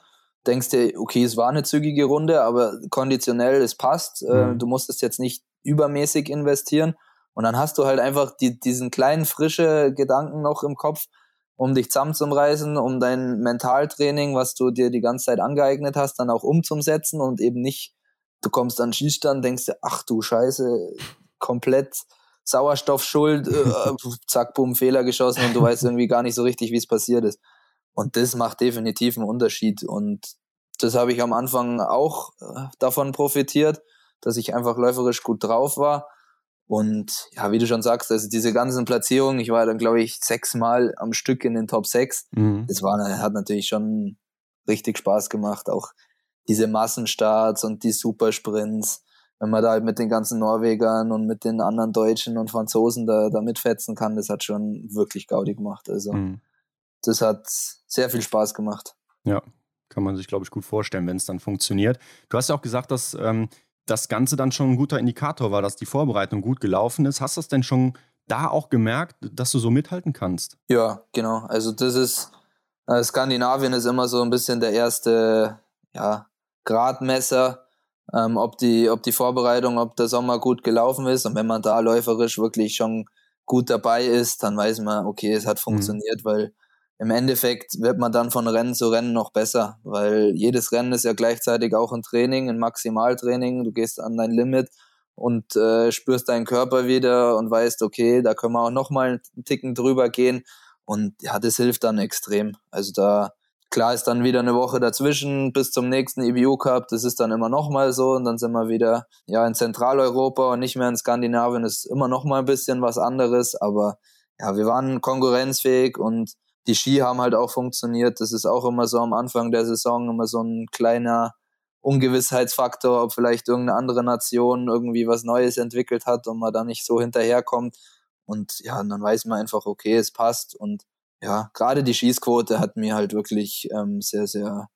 denkst dir, okay, es war eine zügige Runde, aber konditionell, es passt. Äh, mhm. Du musstest jetzt nicht übermäßig investieren. Und dann hast du halt einfach die, diesen kleinen, frische Gedanken noch im Kopf, um dich zusammenzureißen, um dein Mentaltraining, was du dir die ganze Zeit angeeignet hast, dann auch umzusetzen und eben nicht, du kommst an den Schießstand, denkst dir, ach du Scheiße, komplett Sauerstoffschuld, äh, zack, bumm, Fehler geschossen und du weißt irgendwie gar nicht so richtig, wie es passiert ist. Und das macht definitiv einen Unterschied. Und das habe ich am Anfang auch äh, davon profitiert, dass ich einfach läuferisch gut drauf war. Und ja, wie du schon sagst, also diese ganzen Platzierungen, ich war dann, glaube ich, sechsmal am Stück in den Top 6. Mhm. Das war, hat natürlich schon richtig Spaß gemacht. Auch diese Massenstarts und die Supersprints wenn man da halt mit den ganzen Norwegern und mit den anderen Deutschen und Franzosen da, da mitfetzen kann, das hat schon wirklich Gaudi gemacht. Also mhm. das hat sehr viel Spaß gemacht. Ja, kann man sich, glaube ich, gut vorstellen, wenn es dann funktioniert. Du hast ja auch gesagt, dass ähm, das Ganze dann schon ein guter Indikator war, dass die Vorbereitung gut gelaufen ist. Hast du das denn schon da auch gemerkt, dass du so mithalten kannst? Ja, genau. Also das ist, äh, Skandinavien ist immer so ein bisschen der erste, ja, Gradmesser ähm, ob, die, ob die Vorbereitung, ob der Sommer gut gelaufen ist. Und wenn man da läuferisch wirklich schon gut dabei ist, dann weiß man, okay, es hat mhm. funktioniert, mhm. weil im Endeffekt wird man dann von Rennen zu Rennen noch besser, weil jedes Rennen ist ja gleichzeitig auch ein Training, ein Maximaltraining. Du gehst an dein Limit und äh, spürst deinen Körper wieder und weißt, okay, da können wir auch noch mal einen Ticken drüber gehen. Und ja, das hilft dann extrem. Also da klar ist dann wieder eine Woche dazwischen bis zum nächsten EBU Cup. Das ist dann immer noch mal so und dann sind wir wieder ja in Zentraleuropa und nicht mehr in Skandinavien. Das ist immer noch mal ein bisschen was anderes, aber ja, wir waren konkurrenzfähig und die Ski haben halt auch funktioniert. Das ist auch immer so am Anfang der Saison immer so ein kleiner Ungewissheitsfaktor, ob vielleicht irgendeine andere Nation irgendwie was Neues entwickelt hat und man da nicht so hinterherkommt. Und ja, dann weiß man einfach, okay, es passt. Und ja, gerade die Schießquote hat mir halt wirklich ähm, sehr, sehr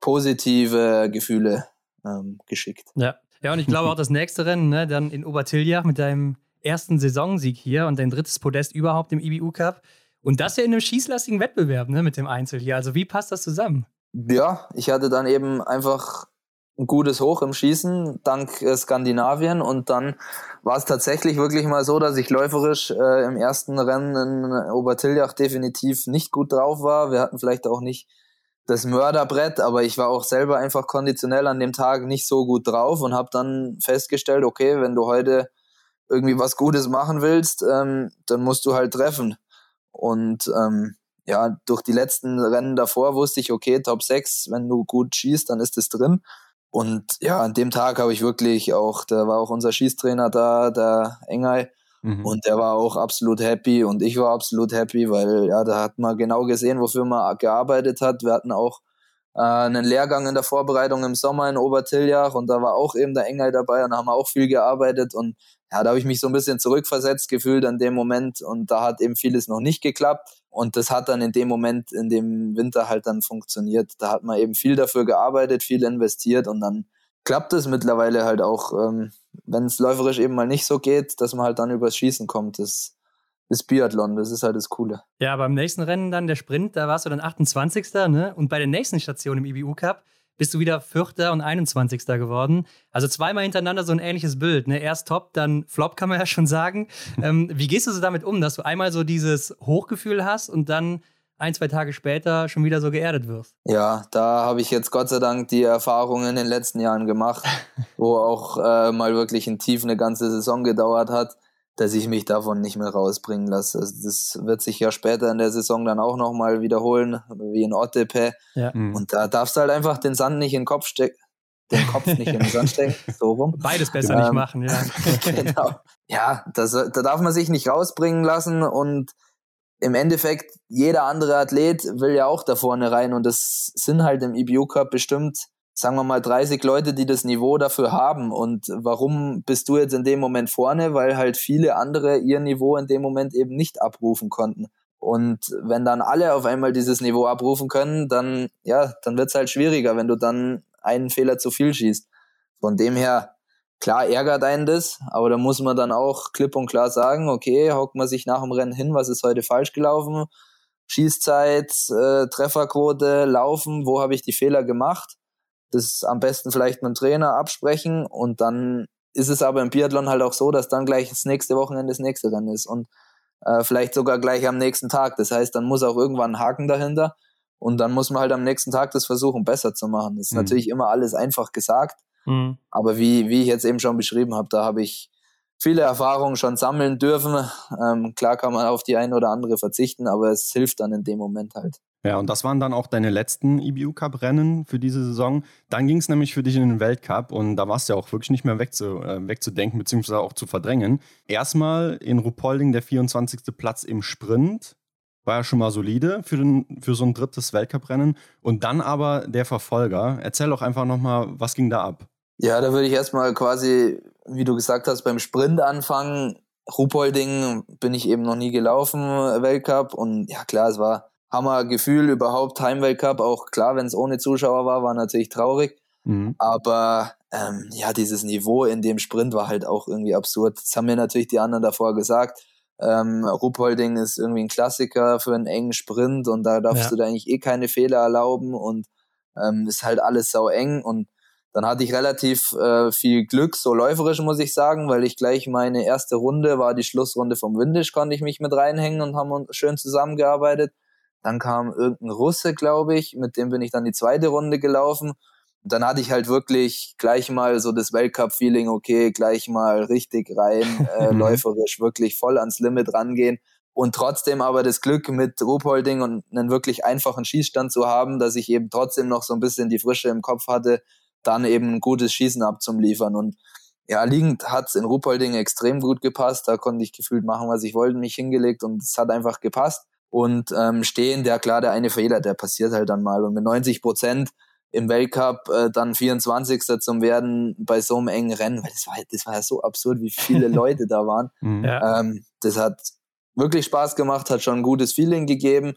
positive Gefühle ähm, geschickt. Ja. ja, und ich glaube auch das nächste Rennen, ne, dann in Obertiljach mit deinem ersten Saisonsieg hier und dein drittes Podest überhaupt im IBU Cup. Und das ja in einem schießlastigen Wettbewerb, ne, mit dem Einzel hier. Also wie passt das zusammen? Ja, ich hatte dann eben einfach ein gutes Hoch im Schießen dank äh, Skandinavien und dann war es tatsächlich wirklich mal so, dass ich läuferisch äh, im ersten Rennen in Obertiljach definitiv nicht gut drauf war. Wir hatten vielleicht auch nicht das Mörderbrett, aber ich war auch selber einfach konditionell an dem Tag nicht so gut drauf und habe dann festgestellt, okay, wenn du heute irgendwie was Gutes machen willst, ähm, dann musst du halt treffen. Und ähm, ja, durch die letzten Rennen davor wusste ich, okay, Top 6, wenn du gut schießt, dann ist es drin. Und ja, an dem Tag habe ich wirklich auch, da war auch unser Schießtrainer da, der Engel, mhm. und der war auch absolut happy und ich war absolut happy, weil ja, da hat man genau gesehen, wofür man gearbeitet hat. Wir hatten auch äh, einen Lehrgang in der Vorbereitung im Sommer in Obertiljach und da war auch eben der Engel dabei und da haben wir auch viel gearbeitet und ja, da habe ich mich so ein bisschen zurückversetzt gefühlt an dem Moment und da hat eben vieles noch nicht geklappt. Und das hat dann in dem Moment, in dem Winter halt dann funktioniert. Da hat man eben viel dafür gearbeitet, viel investiert und dann klappt es mittlerweile halt auch, ähm, wenn es läuferisch eben mal nicht so geht, dass man halt dann übers Schießen kommt. Das ist Biathlon, das ist halt das Coole. Ja, beim nächsten Rennen dann der Sprint, da warst du dann 28. Ne? Und bei der nächsten Station im IBU Cup, bist du wieder Vierter und 21. geworden. Also zweimal hintereinander so ein ähnliches Bild. Ne? Erst Top, dann Flop, kann man ja schon sagen. ähm, wie gehst du so damit um, dass du einmal so dieses Hochgefühl hast und dann ein, zwei Tage später schon wieder so geerdet wirst? Ja, da habe ich jetzt Gott sei Dank die Erfahrungen in den letzten Jahren gemacht, wo auch äh, mal wirklich ein Tief eine ganze Saison gedauert hat dass ich mich davon nicht mehr rausbringen lasse. Also das wird sich ja später in der Saison dann auch nochmal wiederholen, wie in Ottepe. Ja. Mhm. Und da darfst du halt einfach den Sand nicht in den Kopf stecken, den Kopf nicht in den Sand stecken, so rum. Beides besser ähm, nicht machen, ja. genau. Ja, das, da darf man sich nicht rausbringen lassen und im Endeffekt, jeder andere Athlet will ja auch da vorne rein und das sind halt im EBU Cup bestimmt sagen wir mal, 30 Leute, die das Niveau dafür haben. Und warum bist du jetzt in dem Moment vorne? Weil halt viele andere ihr Niveau in dem Moment eben nicht abrufen konnten. Und wenn dann alle auf einmal dieses Niveau abrufen können, dann, ja, dann wird's halt schwieriger, wenn du dann einen Fehler zu viel schießt. Von dem her, klar ärgert einen das, aber da muss man dann auch klipp und klar sagen, okay, hockt man sich nach dem Rennen hin, was ist heute falsch gelaufen? Schießzeit, äh, Trefferquote, Laufen, wo habe ich die Fehler gemacht? Das am besten vielleicht mit dem Trainer absprechen und dann ist es aber im Biathlon halt auch so, dass dann gleich das nächste Wochenende das nächste Rennen ist und äh, vielleicht sogar gleich am nächsten Tag. Das heißt, dann muss auch irgendwann ein Haken dahinter und dann muss man halt am nächsten Tag das versuchen, besser zu machen. Das ist mhm. natürlich immer alles einfach gesagt, mhm. aber wie, wie ich jetzt eben schon beschrieben habe, da habe ich viele Erfahrungen schon sammeln dürfen. Ähm, klar kann man auf die eine oder andere verzichten, aber es hilft dann in dem Moment halt. Ja, und das waren dann auch deine letzten EBU Cup Rennen für diese Saison. Dann ging es nämlich für dich in den Weltcup und da warst du ja auch wirklich nicht mehr wegzu, äh, wegzudenken beziehungsweise auch zu verdrängen. Erstmal in Rupolding der 24. Platz im Sprint. War ja schon mal solide für, den, für so ein drittes Weltcup-Rennen. Und dann aber der Verfolger. Erzähl doch einfach nochmal, was ging da ab? Ja, da würde ich erstmal quasi, wie du gesagt hast, beim Sprint anfangen. Rupolding bin ich eben noch nie gelaufen, Weltcup. Und ja, klar, es war Hammergefühl überhaupt, Heimweltcup, auch klar, wenn es ohne Zuschauer war, war natürlich traurig. Mhm. Aber ähm, ja, dieses Niveau in dem Sprint war halt auch irgendwie absurd. Das haben mir natürlich die anderen davor gesagt. Ähm, Ruhpolding ist irgendwie ein Klassiker für einen engen Sprint und da darfst ja. du da eigentlich eh keine Fehler erlauben und ähm, ist halt alles sau eng und dann hatte ich relativ äh, viel Glück, so läuferisch muss ich sagen, weil ich gleich meine erste Runde war die Schlussrunde vom Windisch, konnte ich mich mit reinhängen und haben schön zusammengearbeitet. Dann kam irgendein Russe, glaube ich, mit dem bin ich dann die zweite Runde gelaufen. Und dann hatte ich halt wirklich gleich mal so das Weltcup-Feeling, okay, gleich mal richtig rein, äh, läuferisch, wirklich voll ans Limit rangehen. und trotzdem aber das Glück mit Ruhpolding und einen wirklich einfachen Schießstand zu haben, dass ich eben trotzdem noch so ein bisschen die Frische im Kopf hatte, dann eben ein gutes Schießen abzuliefern. Und ja, liegend hat es in Ruhpolding extrem gut gepasst. Da konnte ich gefühlt machen, was ich wollte, mich hingelegt und es hat einfach gepasst. Und ähm, stehen, der klar, der eine Fehler, der passiert halt dann mal. Und mit 90 Prozent im Weltcup äh, dann 24. zum werden bei so einem engen Rennen, weil das war, das war ja so absurd, wie viele Leute da waren. Mhm. Ja. Ähm, das hat wirklich Spaß gemacht, hat schon ein gutes Feeling gegeben.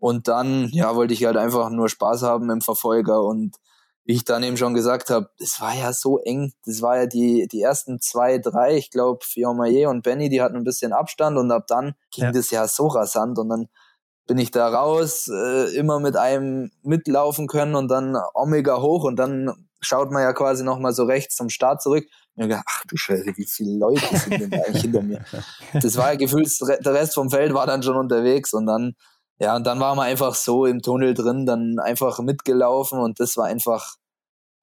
Und dann, ja, wollte ich halt einfach nur Spaß haben im Verfolger und wie ich dann eben schon gesagt habe, es war ja so eng. Das war ja die, die ersten zwei, drei, ich glaube, Fiormaillet und Benny, die hatten ein bisschen Abstand und ab dann ging ja. das ja so rasant und dann bin ich da raus, äh, immer mit einem mitlaufen können und dann Omega hoch und dann schaut man ja quasi nochmal so rechts zum Start zurück. Und ich gedacht, ach du Scheiße, wie viele Leute sind denn eigentlich hinter mir? Das war ja gefühlt, der Rest vom Feld war dann schon unterwegs und dann ja, und dann waren wir einfach so im Tunnel drin, dann einfach mitgelaufen und das war einfach,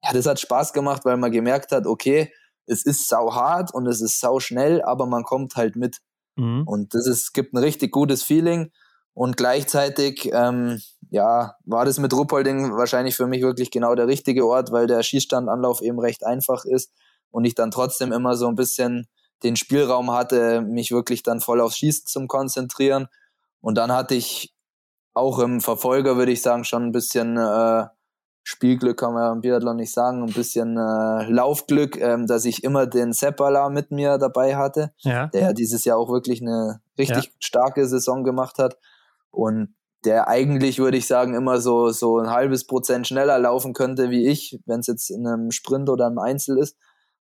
ja, das hat Spaß gemacht, weil man gemerkt hat, okay, es ist sau hart und es ist sau schnell, aber man kommt halt mit. Mhm. Und das ist, gibt ein richtig gutes Feeling. Und gleichzeitig, ähm, ja, war das mit Ruppolding wahrscheinlich für mich wirklich genau der richtige Ort, weil der Schießstandanlauf eben recht einfach ist und ich dann trotzdem immer so ein bisschen den Spielraum hatte, mich wirklich dann voll aufs Schießen zu konzentrieren. Und dann hatte ich auch im Verfolger, würde ich sagen, schon ein bisschen äh, Spielglück kann man ja im Biathlon nicht sagen, ein bisschen äh, Laufglück, ähm, dass ich immer den Seppala mit mir dabei hatte, ja. der dieses Jahr auch wirklich eine richtig ja. starke Saison gemacht hat und der eigentlich, würde ich sagen, immer so, so ein halbes Prozent schneller laufen könnte wie ich, wenn es jetzt in einem Sprint oder einem Einzel ist.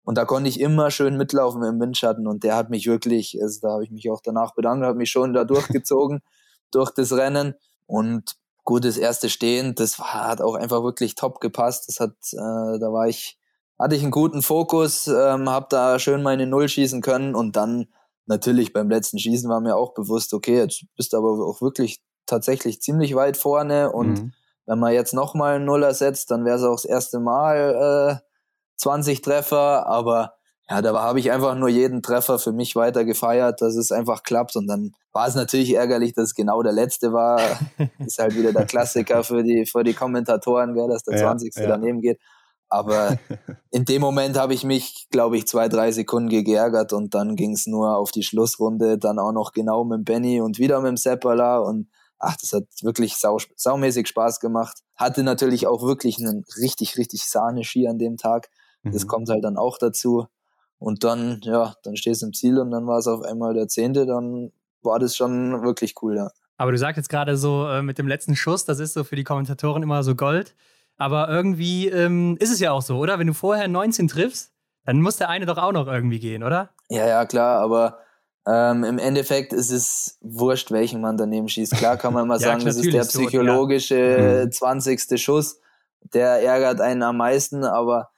Und da konnte ich immer schön mitlaufen im Windschatten und der hat mich wirklich, also da habe ich mich auch danach bedankt, hat mich schon da durchgezogen durch das Rennen und gutes erste Stehen, das war, hat auch einfach wirklich top gepasst. Das hat, äh, da war ich, hatte ich einen guten Fokus, ähm, habe da schön meine Null schießen können und dann natürlich beim letzten Schießen war mir auch bewusst, okay, jetzt bist du aber auch wirklich tatsächlich ziemlich weit vorne und mhm. wenn man jetzt nochmal einen Nuller setzt, dann wäre es auch das erste Mal äh, 20 Treffer, aber ja, da habe ich einfach nur jeden Treffer für mich weiter gefeiert, dass es einfach klappt. Und dann war es natürlich ärgerlich, dass es genau der letzte war. ist halt wieder der Klassiker für die, für die Kommentatoren, gell, dass der ja, 20. Ja. daneben geht. Aber in dem Moment habe ich mich, glaube ich, zwei, drei Sekunden geärgert und dann ging es nur auf die Schlussrunde, dann auch noch genau mit Benny und wieder mit dem Seppala und ach, das hat wirklich sau, saumäßig Spaß gemacht. Hatte natürlich auch wirklich einen richtig, richtig Sahne-Ski an dem Tag. Das mhm. kommt halt dann auch dazu. Und dann, ja, dann stehst du im Ziel und dann war es auf einmal der Zehnte, dann war das schon wirklich cool, ja. Aber du sagst jetzt gerade so äh, mit dem letzten Schuss, das ist so für die Kommentatoren immer so Gold. Aber irgendwie ähm, ist es ja auch so, oder? Wenn du vorher 19 triffst, dann muss der eine doch auch noch irgendwie gehen, oder? Ja, ja, klar, aber ähm, im Endeffekt ist es wurscht, welchen man daneben schießt. Klar kann man mal ja, sagen, das ist der psychologische so, ja. 20. Mhm. Schuss, der ärgert einen am meisten, aber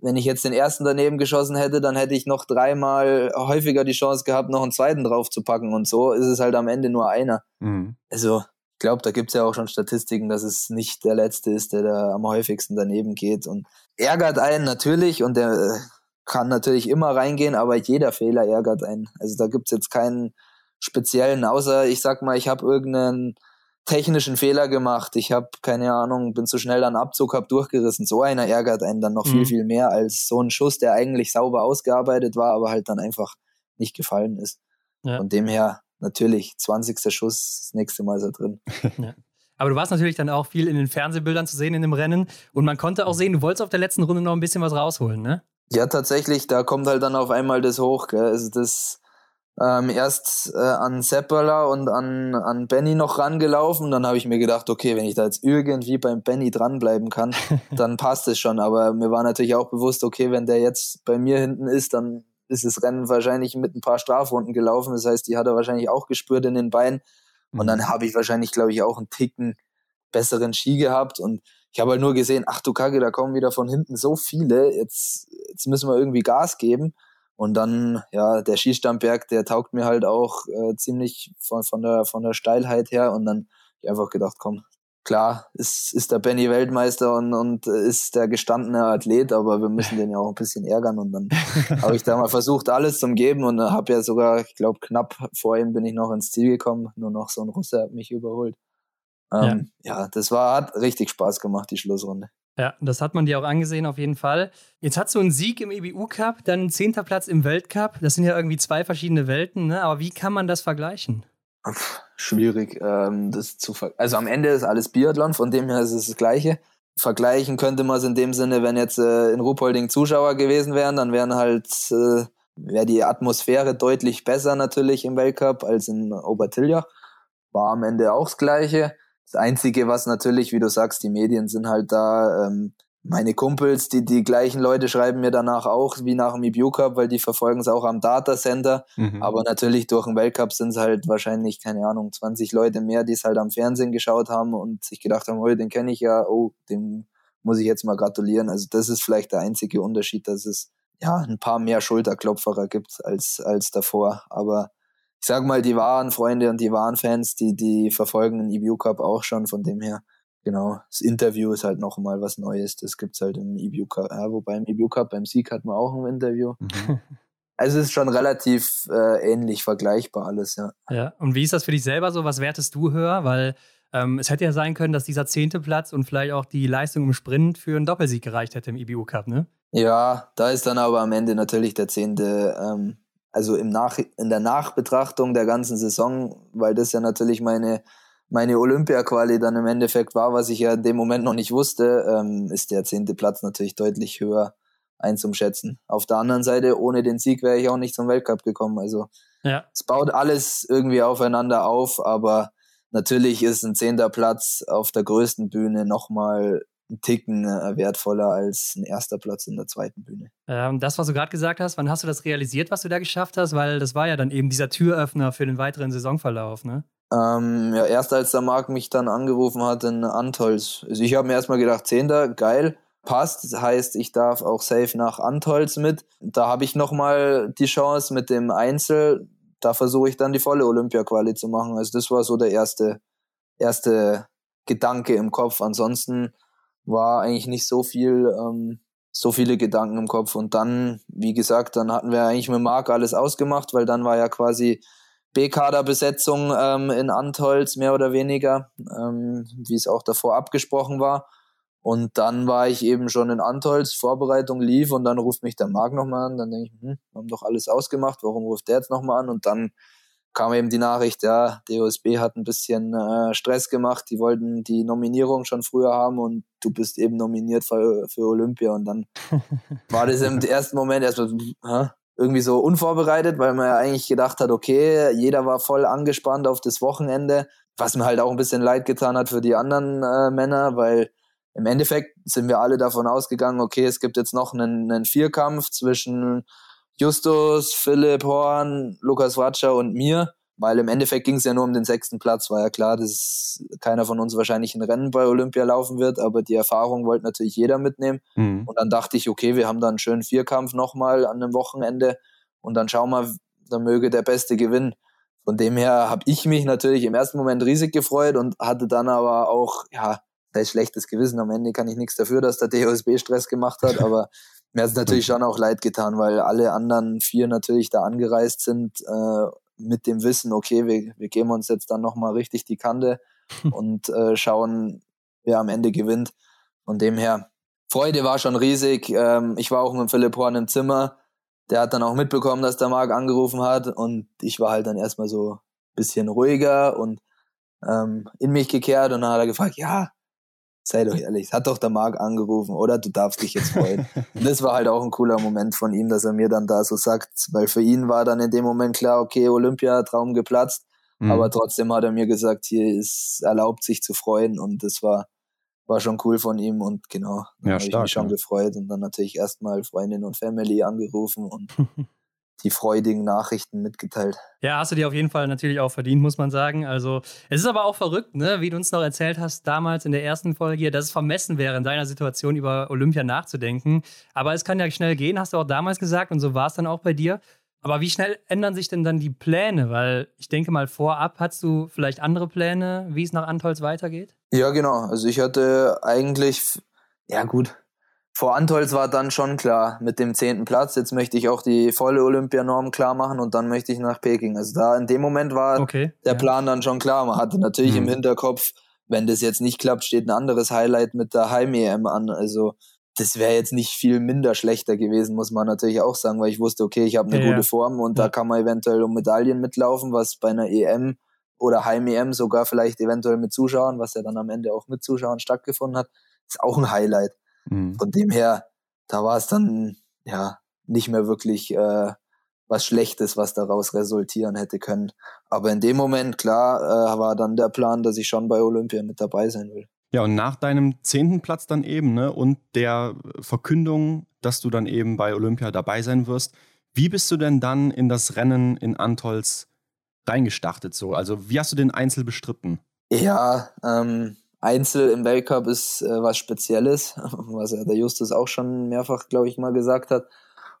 wenn ich jetzt den ersten daneben geschossen hätte, dann hätte ich noch dreimal häufiger die Chance gehabt, noch einen zweiten drauf zu packen. Und so ist es halt am Ende nur einer. Mhm. Also, ich glaube, da gibt es ja auch schon Statistiken, dass es nicht der Letzte ist, der da am häufigsten daneben geht. Und ärgert einen natürlich und der kann natürlich immer reingehen, aber jeder Fehler ärgert einen. Also da gibt es jetzt keinen speziellen, außer ich sag mal, ich habe irgendeinen technischen Fehler gemacht. Ich habe keine Ahnung, bin zu schnell an Abzug, habe durchgerissen. So einer ärgert einen dann noch mhm. viel, viel mehr als so ein Schuss, der eigentlich sauber ausgearbeitet war, aber halt dann einfach nicht gefallen ist. Ja. Von dem her natürlich 20. Schuss, das nächste Mal ist er drin. Ja. Aber du warst natürlich dann auch viel in den Fernsehbildern zu sehen in dem Rennen und man konnte auch sehen, du wolltest auf der letzten Runde noch ein bisschen was rausholen, ne? Ja, tatsächlich, da kommt halt dann auf einmal das hoch. Gell? Also das ähm, erst äh, an Seppala und an, an Benny noch rangelaufen. Dann habe ich mir gedacht, okay, wenn ich da jetzt irgendwie beim Benny dranbleiben kann, dann passt es schon. Aber mir war natürlich auch bewusst, okay, wenn der jetzt bei mir hinten ist, dann ist das Rennen wahrscheinlich mit ein paar Strafrunden gelaufen. Das heißt, die hat er wahrscheinlich auch gespürt in den Beinen. Und dann mhm. habe ich wahrscheinlich, glaube ich, auch einen Ticken besseren Ski gehabt. Und ich habe halt nur gesehen, ach du Kacke, da kommen wieder von hinten so viele. Jetzt, jetzt müssen wir irgendwie Gas geben. Und dann, ja, der Schießstandberg, der taugt mir halt auch äh, ziemlich von, von, der, von der Steilheit her. Und dann habe ich einfach gedacht, komm, klar, ist, ist der Benny Weltmeister und, und ist der gestandene Athlet, aber wir müssen den ja auch ein bisschen ärgern. Und dann habe ich da mal versucht, alles zum Geben und habe ja sogar, ich glaube, knapp vor ihm bin ich noch ins Ziel gekommen. Nur noch so ein Russe hat mich überholt. Ähm, ja. ja, das war, hat richtig Spaß gemacht, die Schlussrunde. Ja, das hat man dir auch angesehen, auf jeden Fall. Jetzt hast du einen Sieg im EBU-Cup, dann einen zehnter Platz im Weltcup. Das sind ja irgendwie zwei verschiedene Welten, ne? aber wie kann man das vergleichen? schwierig, ähm, das zu ver Also am Ende ist alles Biathlon, von dem her ist es das Gleiche. Vergleichen könnte man es in dem Sinne, wenn jetzt äh, in Ruhpolding Zuschauer gewesen wären, dann wären halt äh, wäre die Atmosphäre deutlich besser natürlich im Weltcup als in Obertiljach. War am Ende auch das Gleiche. Das Einzige, was natürlich, wie du sagst, die Medien sind halt da, ähm, meine Kumpels, die, die gleichen Leute schreiben mir danach auch, wie nach dem EBU Cup, weil die verfolgen es auch am Data Center. Mhm. Aber natürlich durch den Weltcup sind es halt wahrscheinlich, keine Ahnung, 20 Leute mehr, die es halt am Fernsehen geschaut haben und sich gedacht haben, oh, den kenne ich ja, oh, dem muss ich jetzt mal gratulieren. Also das ist vielleicht der einzige Unterschied, dass es ja ein paar mehr Schulterklopferer gibt als, als davor. Aber ich sag mal, die wahren Freunde und die wahren Fans, die, die verfolgen den EBU Cup auch schon, von dem her genau, das Interview ist halt noch mal was Neues. Das gibt's halt im EBU Cup. Ja, wobei im EBU Cup beim Sieg hat man auch ein Interview. Mhm. Also es ist schon relativ äh, ähnlich vergleichbar alles, ja. Ja, und wie ist das für dich selber so? Was wertest du höher? Weil ähm, es hätte ja sein können, dass dieser zehnte Platz und vielleicht auch die Leistung im Sprint für einen Doppelsieg gereicht hätte im EBU Cup, ne? Ja, da ist dann aber am Ende natürlich der zehnte, ähm, also im Nach in der Nachbetrachtung der ganzen Saison, weil das ja natürlich meine meine Olympia-Quali dann im Endeffekt war, was ich ja in dem Moment noch nicht wusste, ähm, ist der zehnte Platz natürlich deutlich höher einzuschätzen. Auf der anderen Seite, ohne den Sieg wäre ich auch nicht zum Weltcup gekommen. Also ja. es baut alles irgendwie aufeinander auf, aber natürlich ist ein zehnter Platz auf der größten Bühne nochmal ein Ticken äh, wertvoller als ein erster Platz in der zweiten Bühne. Ähm, das, was du gerade gesagt hast, wann hast du das realisiert, was du da geschafft hast? Weil das war ja dann eben dieser Türöffner für den weiteren Saisonverlauf, ne? Ähm, ja, erst als der Marc mich dann angerufen hat in Antolz. Also ich habe mir erstmal gedacht, Zehnter, geil, passt. Das heißt, ich darf auch safe nach Antolz mit. Da habe ich nochmal die Chance mit dem Einzel. Da versuche ich dann die volle Olympia-Quali zu machen. Also das war so der erste, erste Gedanke im Kopf. Ansonsten war eigentlich nicht so viel, ähm, so viele Gedanken im Kopf. Und dann, wie gesagt, dann hatten wir eigentlich mit Marc alles ausgemacht, weil dann war ja quasi B-Kader-Besetzung ähm, in Antholz, mehr oder weniger, ähm, wie es auch davor abgesprochen war. Und dann war ich eben schon in Antholz, Vorbereitung lief und dann ruft mich der Marc nochmal an. Dann denke ich, hm, wir haben doch alles ausgemacht, warum ruft der jetzt nochmal an? Und dann kam eben die Nachricht, ja, DOSB hat ein bisschen äh, Stress gemacht, die wollten die Nominierung schon früher haben und du bist eben nominiert für, für Olympia. Und dann war das im ersten Moment erstmal, hä? irgendwie so unvorbereitet, weil man ja eigentlich gedacht hat, okay, jeder war voll angespannt auf das Wochenende, was mir halt auch ein bisschen leid getan hat für die anderen äh, Männer, weil im Endeffekt sind wir alle davon ausgegangen, okay, es gibt jetzt noch einen, einen Vierkampf zwischen Justus, Philipp Horn, Lukas Watscher und mir. Weil im Endeffekt ging es ja nur um den sechsten Platz, war ja klar, dass keiner von uns wahrscheinlich ein Rennen bei Olympia laufen wird, aber die Erfahrung wollte natürlich jeder mitnehmen. Mhm. Und dann dachte ich, okay, wir haben da einen schönen Vierkampf nochmal an einem Wochenende und dann schauen wir, da möge der Beste gewinnen. Von dem her habe ich mich natürlich im ersten Moment riesig gefreut und hatte dann aber auch, ja, da ist schlechtes Gewissen. Am Ende kann ich nichts dafür, dass der DOSB Stress gemacht hat, aber mir hat es natürlich schon auch leid getan, weil alle anderen vier natürlich da angereist sind äh, mit dem Wissen, okay, wir, wir geben uns jetzt dann nochmal richtig die Kante und äh, schauen, wer am Ende gewinnt. Von dem her, Freude war schon riesig. Ähm, ich war auch mit Philipp Horn im Zimmer. Der hat dann auch mitbekommen, dass der Marc angerufen hat und ich war halt dann erstmal so ein bisschen ruhiger und ähm, in mich gekehrt und dann hat er gefragt, ja, sei doch ehrlich, hat doch der Marc angerufen, oder? Du darfst dich jetzt freuen. Und das war halt auch ein cooler Moment von ihm, dass er mir dann da so sagt, weil für ihn war dann in dem Moment klar, okay, Olympia, Traum geplatzt, mhm. aber trotzdem hat er mir gesagt, hier ist erlaubt, sich zu freuen und das war, war schon cool von ihm und genau, dann ja, habe ich mich schon ja. gefreut und dann natürlich erstmal Freundin und Family angerufen und die freudigen Nachrichten mitgeteilt. Ja, hast du dir auf jeden Fall natürlich auch verdient, muss man sagen. Also, es ist aber auch verrückt, ne, wie du uns noch erzählt hast, damals in der ersten Folge hier, dass es vermessen wäre, in deiner Situation über Olympia nachzudenken. Aber es kann ja schnell gehen, hast du auch damals gesagt, und so war es dann auch bei dir. Aber wie schnell ändern sich denn dann die Pläne? Weil ich denke mal, vorab hast du vielleicht andere Pläne, wie es nach Antolz weitergeht? Ja, genau. Also ich hatte eigentlich, ja gut, vor Antolz war dann schon klar mit dem zehnten Platz. Jetzt möchte ich auch die volle Olympianorm klar machen und dann möchte ich nach Peking. Also da in dem Moment war okay, der ja. Plan dann schon klar. Man hatte natürlich mhm. im Hinterkopf, wenn das jetzt nicht klappt, steht ein anderes Highlight mit der Heim-EM an. Also das wäre jetzt nicht viel minder schlechter gewesen, muss man natürlich auch sagen, weil ich wusste, okay, ich habe eine ja, gute Form und ja. da kann man eventuell um Medaillen mitlaufen, was bei einer EM oder Heim-EM sogar vielleicht eventuell mit Zuschauern, was ja dann am Ende auch mit Zuschauern stattgefunden hat, ist auch ein Highlight. Mhm. Von dem her, da war es dann ja nicht mehr wirklich äh, was Schlechtes, was daraus resultieren hätte können. Aber in dem Moment, klar, äh, war dann der Plan, dass ich schon bei Olympia mit dabei sein will. Ja, und nach deinem zehnten Platz dann eben ne, und der Verkündung, dass du dann eben bei Olympia dabei sein wirst, wie bist du denn dann in das Rennen in Antolz reingestartet? So? Also, wie hast du den Einzel bestritten? Ja, ähm, Einzel im Weltcup ist äh, was Spezielles, was ja der Justus auch schon mehrfach, glaube ich, mal gesagt hat.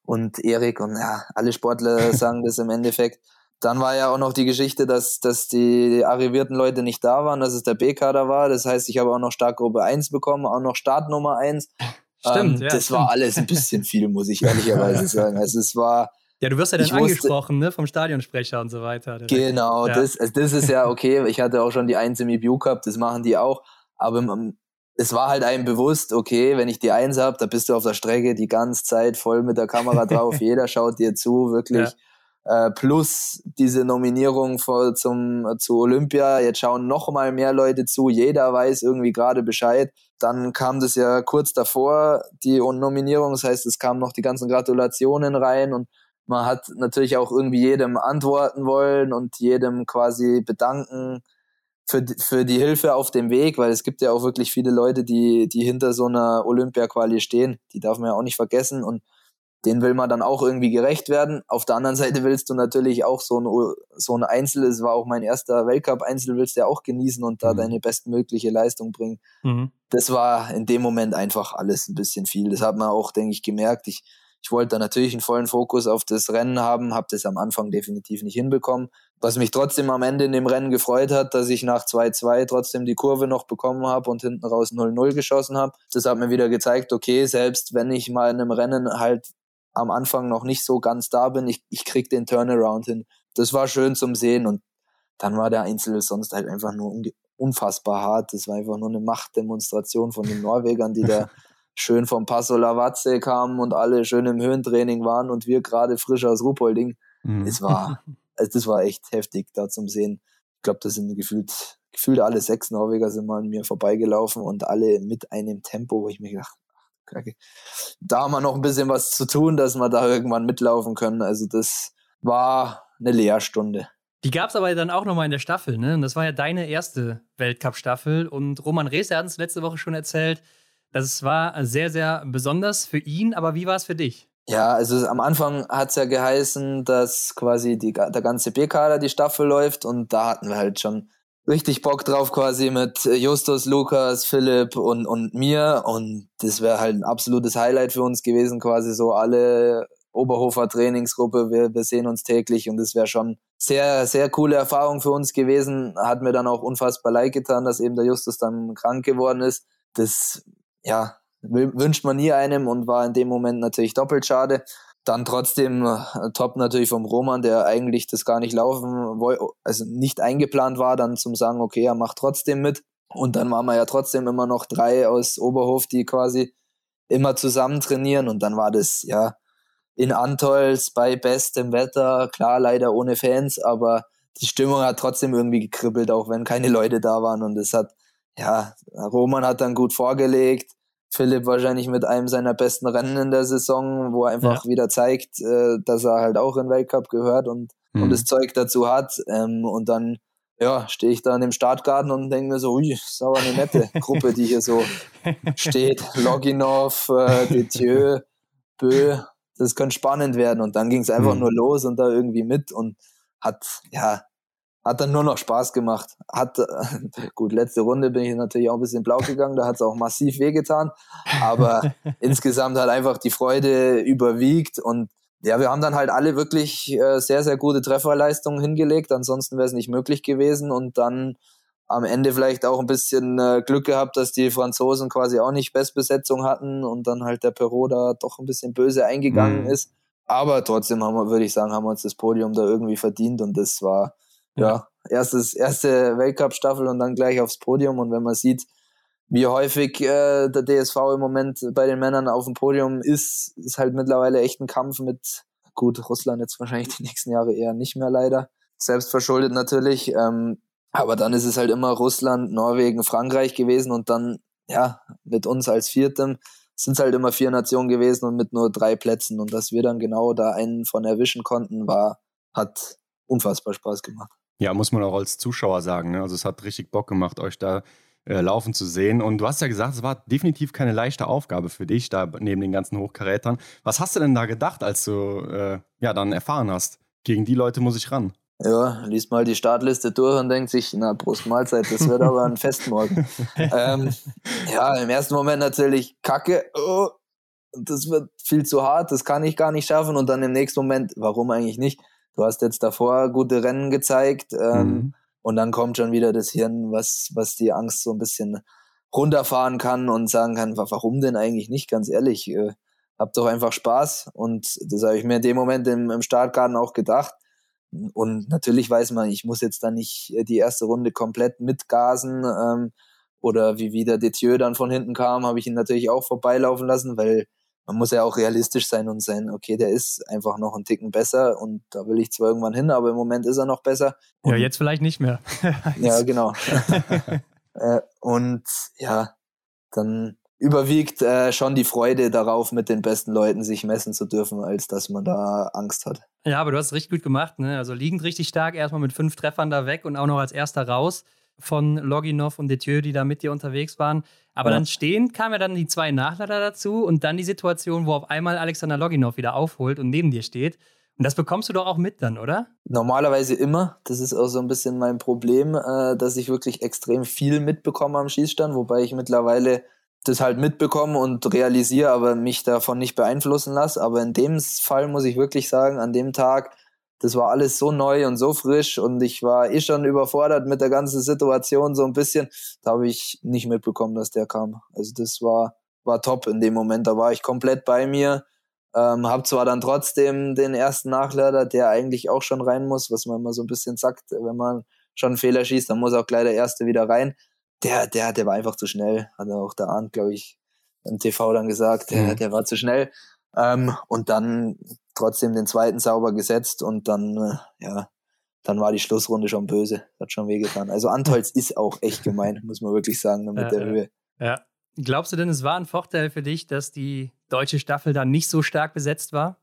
Und Erik und ja, alle Sportler sagen das im Endeffekt. Dann war ja auch noch die Geschichte, dass, dass die arrivierten Leute nicht da waren, dass es der B-Kader war. Das heißt, ich habe auch noch Startgruppe 1 bekommen, auch noch Startnummer 1. Stimmt, ähm, ja, Das stimmt. war alles ein bisschen viel, muss ich ehrlicherweise sagen. Also es war. Ja, du wirst ja dann angesprochen, ne, vom Stadionsprecher und so weiter. Genau, ja. das, also das ist ja okay. Ich hatte auch schon die 1 im EBU Cup, das machen die auch. Aber es war halt einem bewusst, okay, wenn ich die 1 habe, da bist du auf der Strecke die ganze Zeit voll mit der Kamera drauf. Jeder schaut dir zu, wirklich. Ja äh, plus diese Nominierung vor, zum, zu Olympia. Jetzt schauen noch mal mehr Leute zu. Jeder weiß irgendwie gerade Bescheid. Dann kam das ja kurz davor, die Nominierung. Das heißt, es kamen noch die ganzen Gratulationen rein und man hat natürlich auch irgendwie jedem antworten wollen und jedem quasi bedanken für, für die Hilfe auf dem Weg, weil es gibt ja auch wirklich viele Leute, die, die hinter so einer Olympia-Quali stehen. Die darf man ja auch nicht vergessen und den will man dann auch irgendwie gerecht werden. Auf der anderen Seite willst du natürlich auch so ein, so ein Einzel, es war auch mein erster Weltcup-Einzel, willst du ja auch genießen und da mhm. deine bestmögliche Leistung bringen. Mhm. Das war in dem Moment einfach alles ein bisschen viel. Das hat man auch, denke ich, gemerkt. Ich, ich wollte da natürlich einen vollen Fokus auf das Rennen haben, habe das am Anfang definitiv nicht hinbekommen. Was mich trotzdem am Ende in dem Rennen gefreut hat, dass ich nach 2-2 trotzdem die Kurve noch bekommen habe und hinten raus 0-0 geschossen habe. Das hat mir wieder gezeigt, okay, selbst wenn ich mal in einem Rennen halt am Anfang noch nicht so ganz da bin, ich, ich krieg den Turnaround hin. Das war schön zum Sehen und dann war der Einzel sonst halt einfach nur unfassbar hart. Das war einfach nur eine Machtdemonstration von den Norwegern, die da schön vom Passo Lavazze kamen und alle schön im Höhentraining waren und wir gerade frisch aus Ruhpolding. Mhm. Es war, also das war echt heftig da zum Sehen. Ich glaube, das sind gefühlt, gefühlt alle sechs Norweger sind mal an mir vorbeigelaufen und alle mit einem Tempo, wo ich mir gedacht, da haben wir noch ein bisschen was zu tun, dass wir da irgendwann mitlaufen können. Also das war eine Lehrstunde. Die gab es aber dann auch nochmal in der Staffel, ne? Und das war ja deine erste Weltcup-Staffel. Und Roman Rees, hat uns letzte Woche schon erzählt, das war sehr, sehr besonders für ihn. Aber wie war es für dich? Ja, also am Anfang hat es ja geheißen, dass quasi die, der ganze B-Kader die Staffel läuft und da hatten wir halt schon richtig Bock drauf quasi mit Justus, Lukas, Philipp und, und mir. Und das wäre halt ein absolutes Highlight für uns gewesen, quasi so alle Oberhofer Trainingsgruppe. Wir, wir sehen uns täglich und das wäre schon sehr, sehr coole Erfahrung für uns gewesen. Hat mir dann auch unfassbar leid getan, dass eben der Justus dann krank geworden ist. Das, ja, wünscht man nie einem und war in dem Moment natürlich doppelt schade dann trotzdem äh, top natürlich vom Roman, der eigentlich das gar nicht laufen wollte, also nicht eingeplant war, dann zum sagen, okay, er macht trotzdem mit. Und dann waren wir ja trotzdem immer noch drei aus Oberhof, die quasi immer zusammen trainieren. Und dann war das, ja, in Antolz bei bestem Wetter, klar, leider ohne Fans, aber die Stimmung hat trotzdem irgendwie gekribbelt, auch wenn keine Leute da waren. Und es hat, ja, Roman hat dann gut vorgelegt. Philipp wahrscheinlich mit einem seiner besten Rennen in der Saison, wo er einfach ja. wieder zeigt, äh, dass er halt auch in Weltcup gehört und, mhm. und das Zeug dazu hat. Ähm, und dann ja, stehe ich da in dem Startgarten und denke mir so, ui, ist aber eine nette Gruppe, die hier so steht. Loginov, äh, Detieu, Bö, das könnte spannend werden. Und dann ging es einfach mhm. nur los und da irgendwie mit und hat, ja, hat dann nur noch Spaß gemacht. Hat, gut, letzte Runde bin ich natürlich auch ein bisschen blau gegangen, da hat es auch massiv wehgetan. Aber insgesamt hat einfach die Freude überwiegt und ja, wir haben dann halt alle wirklich äh, sehr, sehr gute Trefferleistungen hingelegt. Ansonsten wäre es nicht möglich gewesen. Und dann am Ende vielleicht auch ein bisschen äh, Glück gehabt, dass die Franzosen quasi auch nicht Bestbesetzung hatten und dann halt der Perot da doch ein bisschen böse eingegangen mhm. ist. Aber trotzdem haben wir, würde ich sagen, haben wir uns das Podium da irgendwie verdient und das war ja, erstes, erste Weltcup-Staffel und dann gleich aufs Podium. Und wenn man sieht, wie häufig äh, der DSV im Moment bei den Männern auf dem Podium ist, ist halt mittlerweile echt ein Kampf mit, gut, Russland jetzt wahrscheinlich die nächsten Jahre eher nicht mehr leider. Selbst verschuldet natürlich. Ähm, aber dann ist es halt immer Russland, Norwegen, Frankreich gewesen und dann, ja, mit uns als Viertem sind es halt immer vier Nationen gewesen und mit nur drei Plätzen. Und dass wir dann genau da einen von erwischen konnten, war, hat unfassbar Spaß gemacht. Ja, muss man auch als Zuschauer sagen. Ne? Also es hat richtig Bock gemacht, euch da äh, laufen zu sehen. Und du hast ja gesagt, es war definitiv keine leichte Aufgabe für dich, da neben den ganzen Hochkarätern. Was hast du denn da gedacht, als du äh, ja dann erfahren hast? Gegen die Leute muss ich ran. Ja, liest mal die Startliste durch und denkt sich, na, Prost Mahlzeit, das wird aber ein Festmorgen. ähm, ja, im ersten Moment natürlich Kacke, oh, das wird viel zu hart, das kann ich gar nicht schaffen. Und dann im nächsten Moment, warum eigentlich nicht? Du hast jetzt davor gute Rennen gezeigt ähm, mhm. und dann kommt schon wieder das Hirn, was, was die Angst so ein bisschen runterfahren kann und sagen kann, warum denn eigentlich nicht, ganz ehrlich, äh, hab doch einfach Spaß. Und das habe ich mir in dem Moment im, im Startgarten auch gedacht und natürlich weiß man, ich muss jetzt da nicht äh, die erste Runde komplett mitgasen. Ähm, oder wie wieder Detieu dann von hinten kam, habe ich ihn natürlich auch vorbeilaufen lassen, weil man muss ja auch realistisch sein und sein, okay, der ist einfach noch einen Ticken besser und da will ich zwar irgendwann hin, aber im Moment ist er noch besser. Und ja, jetzt vielleicht nicht mehr. ja, genau. Äh, und ja, dann überwiegt äh, schon die Freude darauf, mit den besten Leuten sich messen zu dürfen, als dass man da Angst hat. Ja, aber du hast es richtig gut gemacht. Ne? Also liegend richtig stark, erstmal mit fünf Treffern da weg und auch noch als erster raus von Loginov und Detieu, die da mit dir unterwegs waren. Aber ja. dann stehend kamen ja dann die zwei Nachlader dazu und dann die Situation, wo auf einmal Alexander Loginov wieder aufholt und neben dir steht. Und das bekommst du doch auch mit dann, oder? Normalerweise immer. Das ist auch so ein bisschen mein Problem, äh, dass ich wirklich extrem viel mitbekomme am Schießstand, wobei ich mittlerweile das halt mitbekomme und realisiere, aber mich davon nicht beeinflussen lasse. Aber in dem Fall muss ich wirklich sagen, an dem Tag, das war alles so neu und so frisch und ich war eh schon überfordert mit der ganzen Situation so ein bisschen. Da habe ich nicht mitbekommen, dass der kam. Also das war, war top in dem Moment. Da war ich komplett bei mir. Ähm, hab zwar dann trotzdem den ersten Nachlader, der eigentlich auch schon rein muss, was man immer so ein bisschen sagt, wenn man schon einen Fehler schießt, dann muss auch gleich der erste wieder rein der, der, der war einfach zu schnell. Hat auch der Arndt, glaube ich, im TV dann gesagt, der, mhm. der war zu schnell. Ähm, und dann trotzdem den zweiten sauber gesetzt und dann, äh, ja, dann war die Schlussrunde schon böse. Hat schon wehgetan. Also Antolz ist auch echt gemein, muss man wirklich sagen, mit ja, der Höhe. Ja. Glaubst du denn, es war ein Vorteil für dich, dass die deutsche Staffel dann nicht so stark besetzt war?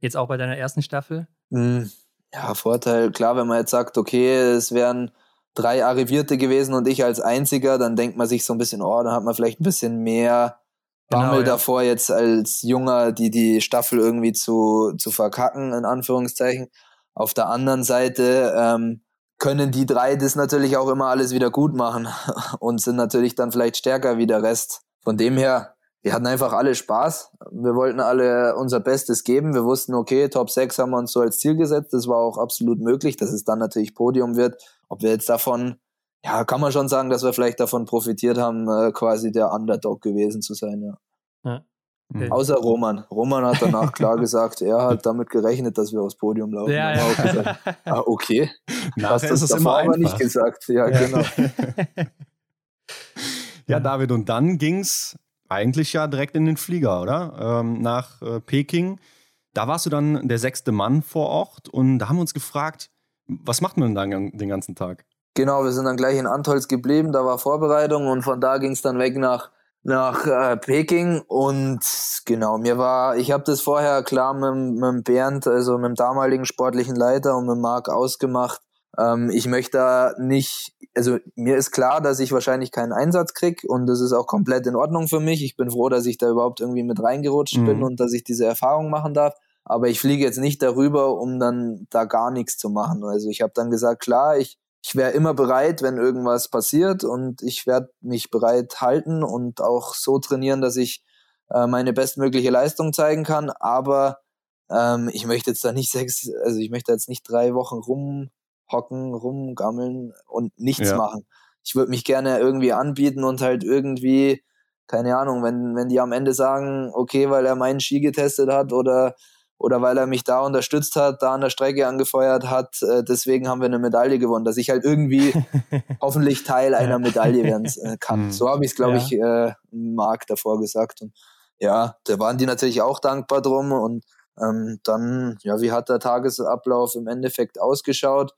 Jetzt auch bei deiner ersten Staffel? Hm, ja, Vorteil, klar, wenn man jetzt sagt, okay, es wären drei Arrivierte gewesen und ich als einziger, dann denkt man sich so ein bisschen, oh, da hat man vielleicht ein bisschen mehr Bammel genau, ja. davor, jetzt als Junger die, die Staffel irgendwie zu, zu verkacken, in Anführungszeichen. Auf der anderen Seite ähm, können die drei das natürlich auch immer alles wieder gut machen und sind natürlich dann vielleicht stärker wie der Rest. Von dem her, wir hatten einfach alle Spaß. Wir wollten alle unser Bestes geben. Wir wussten, okay, Top 6 haben wir uns so als Ziel gesetzt. Das war auch absolut möglich, dass es dann natürlich Podium wird. Ob wir jetzt davon, ja, kann man schon sagen, dass wir vielleicht davon profitiert haben, äh, quasi der Underdog gewesen zu sein, ja. ja. Okay. Außer Roman. Roman hat danach klar gesagt, er hat damit gerechnet, dass wir aufs Podium laufen. Ja, ja. Gesagt, ah, okay. Nachher das ist immer aber nicht gesagt. Ja, ja. genau. ja, David, und dann ging es eigentlich ja direkt in den Flieger, oder? Ähm, nach äh, Peking. Da warst du dann der sechste Mann vor Ort und da haben wir uns gefragt, was macht man dann den ganzen Tag? Genau, wir sind dann gleich in Antolz geblieben, da war Vorbereitung und von da ging es dann weg nach, nach äh, Peking und genau, mir war, ich habe das vorher klar mit, mit Bernd, also mit dem damaligen sportlichen Leiter und mit Marc ausgemacht, ähm, ich möchte da nicht, also mir ist klar, dass ich wahrscheinlich keinen Einsatz krieg und das ist auch komplett in Ordnung für mich. Ich bin froh, dass ich da überhaupt irgendwie mit reingerutscht mhm. bin und dass ich diese Erfahrung machen darf. Aber ich fliege jetzt nicht darüber, um dann da gar nichts zu machen. Also ich habe dann gesagt, klar, ich, ich wäre immer bereit, wenn irgendwas passiert und ich werde mich bereit halten und auch so trainieren, dass ich äh, meine bestmögliche Leistung zeigen kann. Aber Ähm, ich möchte jetzt da nicht sechs, also ich möchte jetzt nicht drei Wochen rumhocken, rumgammeln und nichts ja. machen. Ich würde mich gerne irgendwie anbieten und halt irgendwie, keine Ahnung, wenn, wenn die am Ende sagen, okay, weil er meinen Ski getestet hat oder oder weil er mich da unterstützt hat, da an der Strecke angefeuert hat. Äh, deswegen haben wir eine Medaille gewonnen, dass ich halt irgendwie hoffentlich Teil einer Medaille werden äh, kann. Mhm. So habe ich es, glaube ja. ich, äh, Marc davor gesagt. Und ja, da waren die natürlich auch dankbar drum. Und ähm, dann, ja, wie hat der Tagesablauf im Endeffekt ausgeschaut?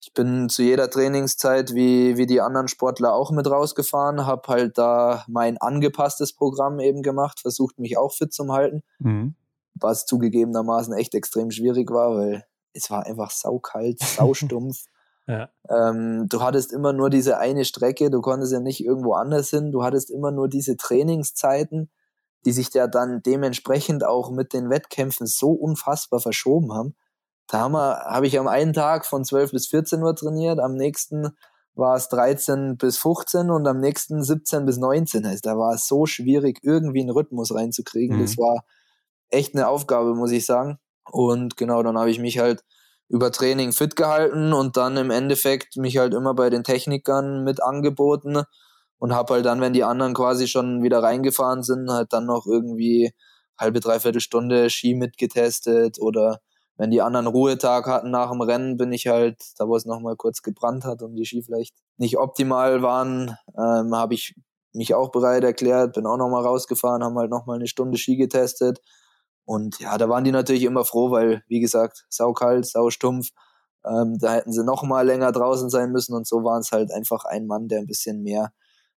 Ich bin zu jeder Trainingszeit wie, wie die anderen Sportler auch mit rausgefahren, habe halt da mein angepasstes Programm eben gemacht, versucht mich auch fit zu halten. Mhm was zugegebenermaßen echt extrem schwierig war, weil es war einfach saukalt, saustumpf. ja. ähm, du hattest immer nur diese eine Strecke, du konntest ja nicht irgendwo anders hin, du hattest immer nur diese Trainingszeiten, die sich ja dann dementsprechend auch mit den Wettkämpfen so unfassbar verschoben haben. Da haben wir, habe ich am einen Tag von 12 bis 14 Uhr trainiert, am nächsten war es 13 bis 15 und am nächsten 17 bis 19. Also da war es so schwierig, irgendwie einen Rhythmus reinzukriegen. Mhm. Das war echt eine Aufgabe, muss ich sagen. Und genau, dann habe ich mich halt über Training fit gehalten und dann im Endeffekt mich halt immer bei den Technikern mit angeboten und habe halt dann, wenn die anderen quasi schon wieder reingefahren sind, halt dann noch irgendwie halbe, dreiviertel Stunde Ski mitgetestet oder wenn die anderen Ruhetag hatten nach dem Rennen, bin ich halt, da wo es nochmal kurz gebrannt hat und die Ski vielleicht nicht optimal waren, ähm, habe ich mich auch bereit erklärt, bin auch nochmal rausgefahren, haben halt nochmal eine Stunde Ski getestet und ja, da waren die natürlich immer froh, weil, wie gesagt, saukalt, saustumpf. Ähm, da hätten sie noch mal länger draußen sein müssen und so waren es halt einfach ein Mann, der ein bisschen mehr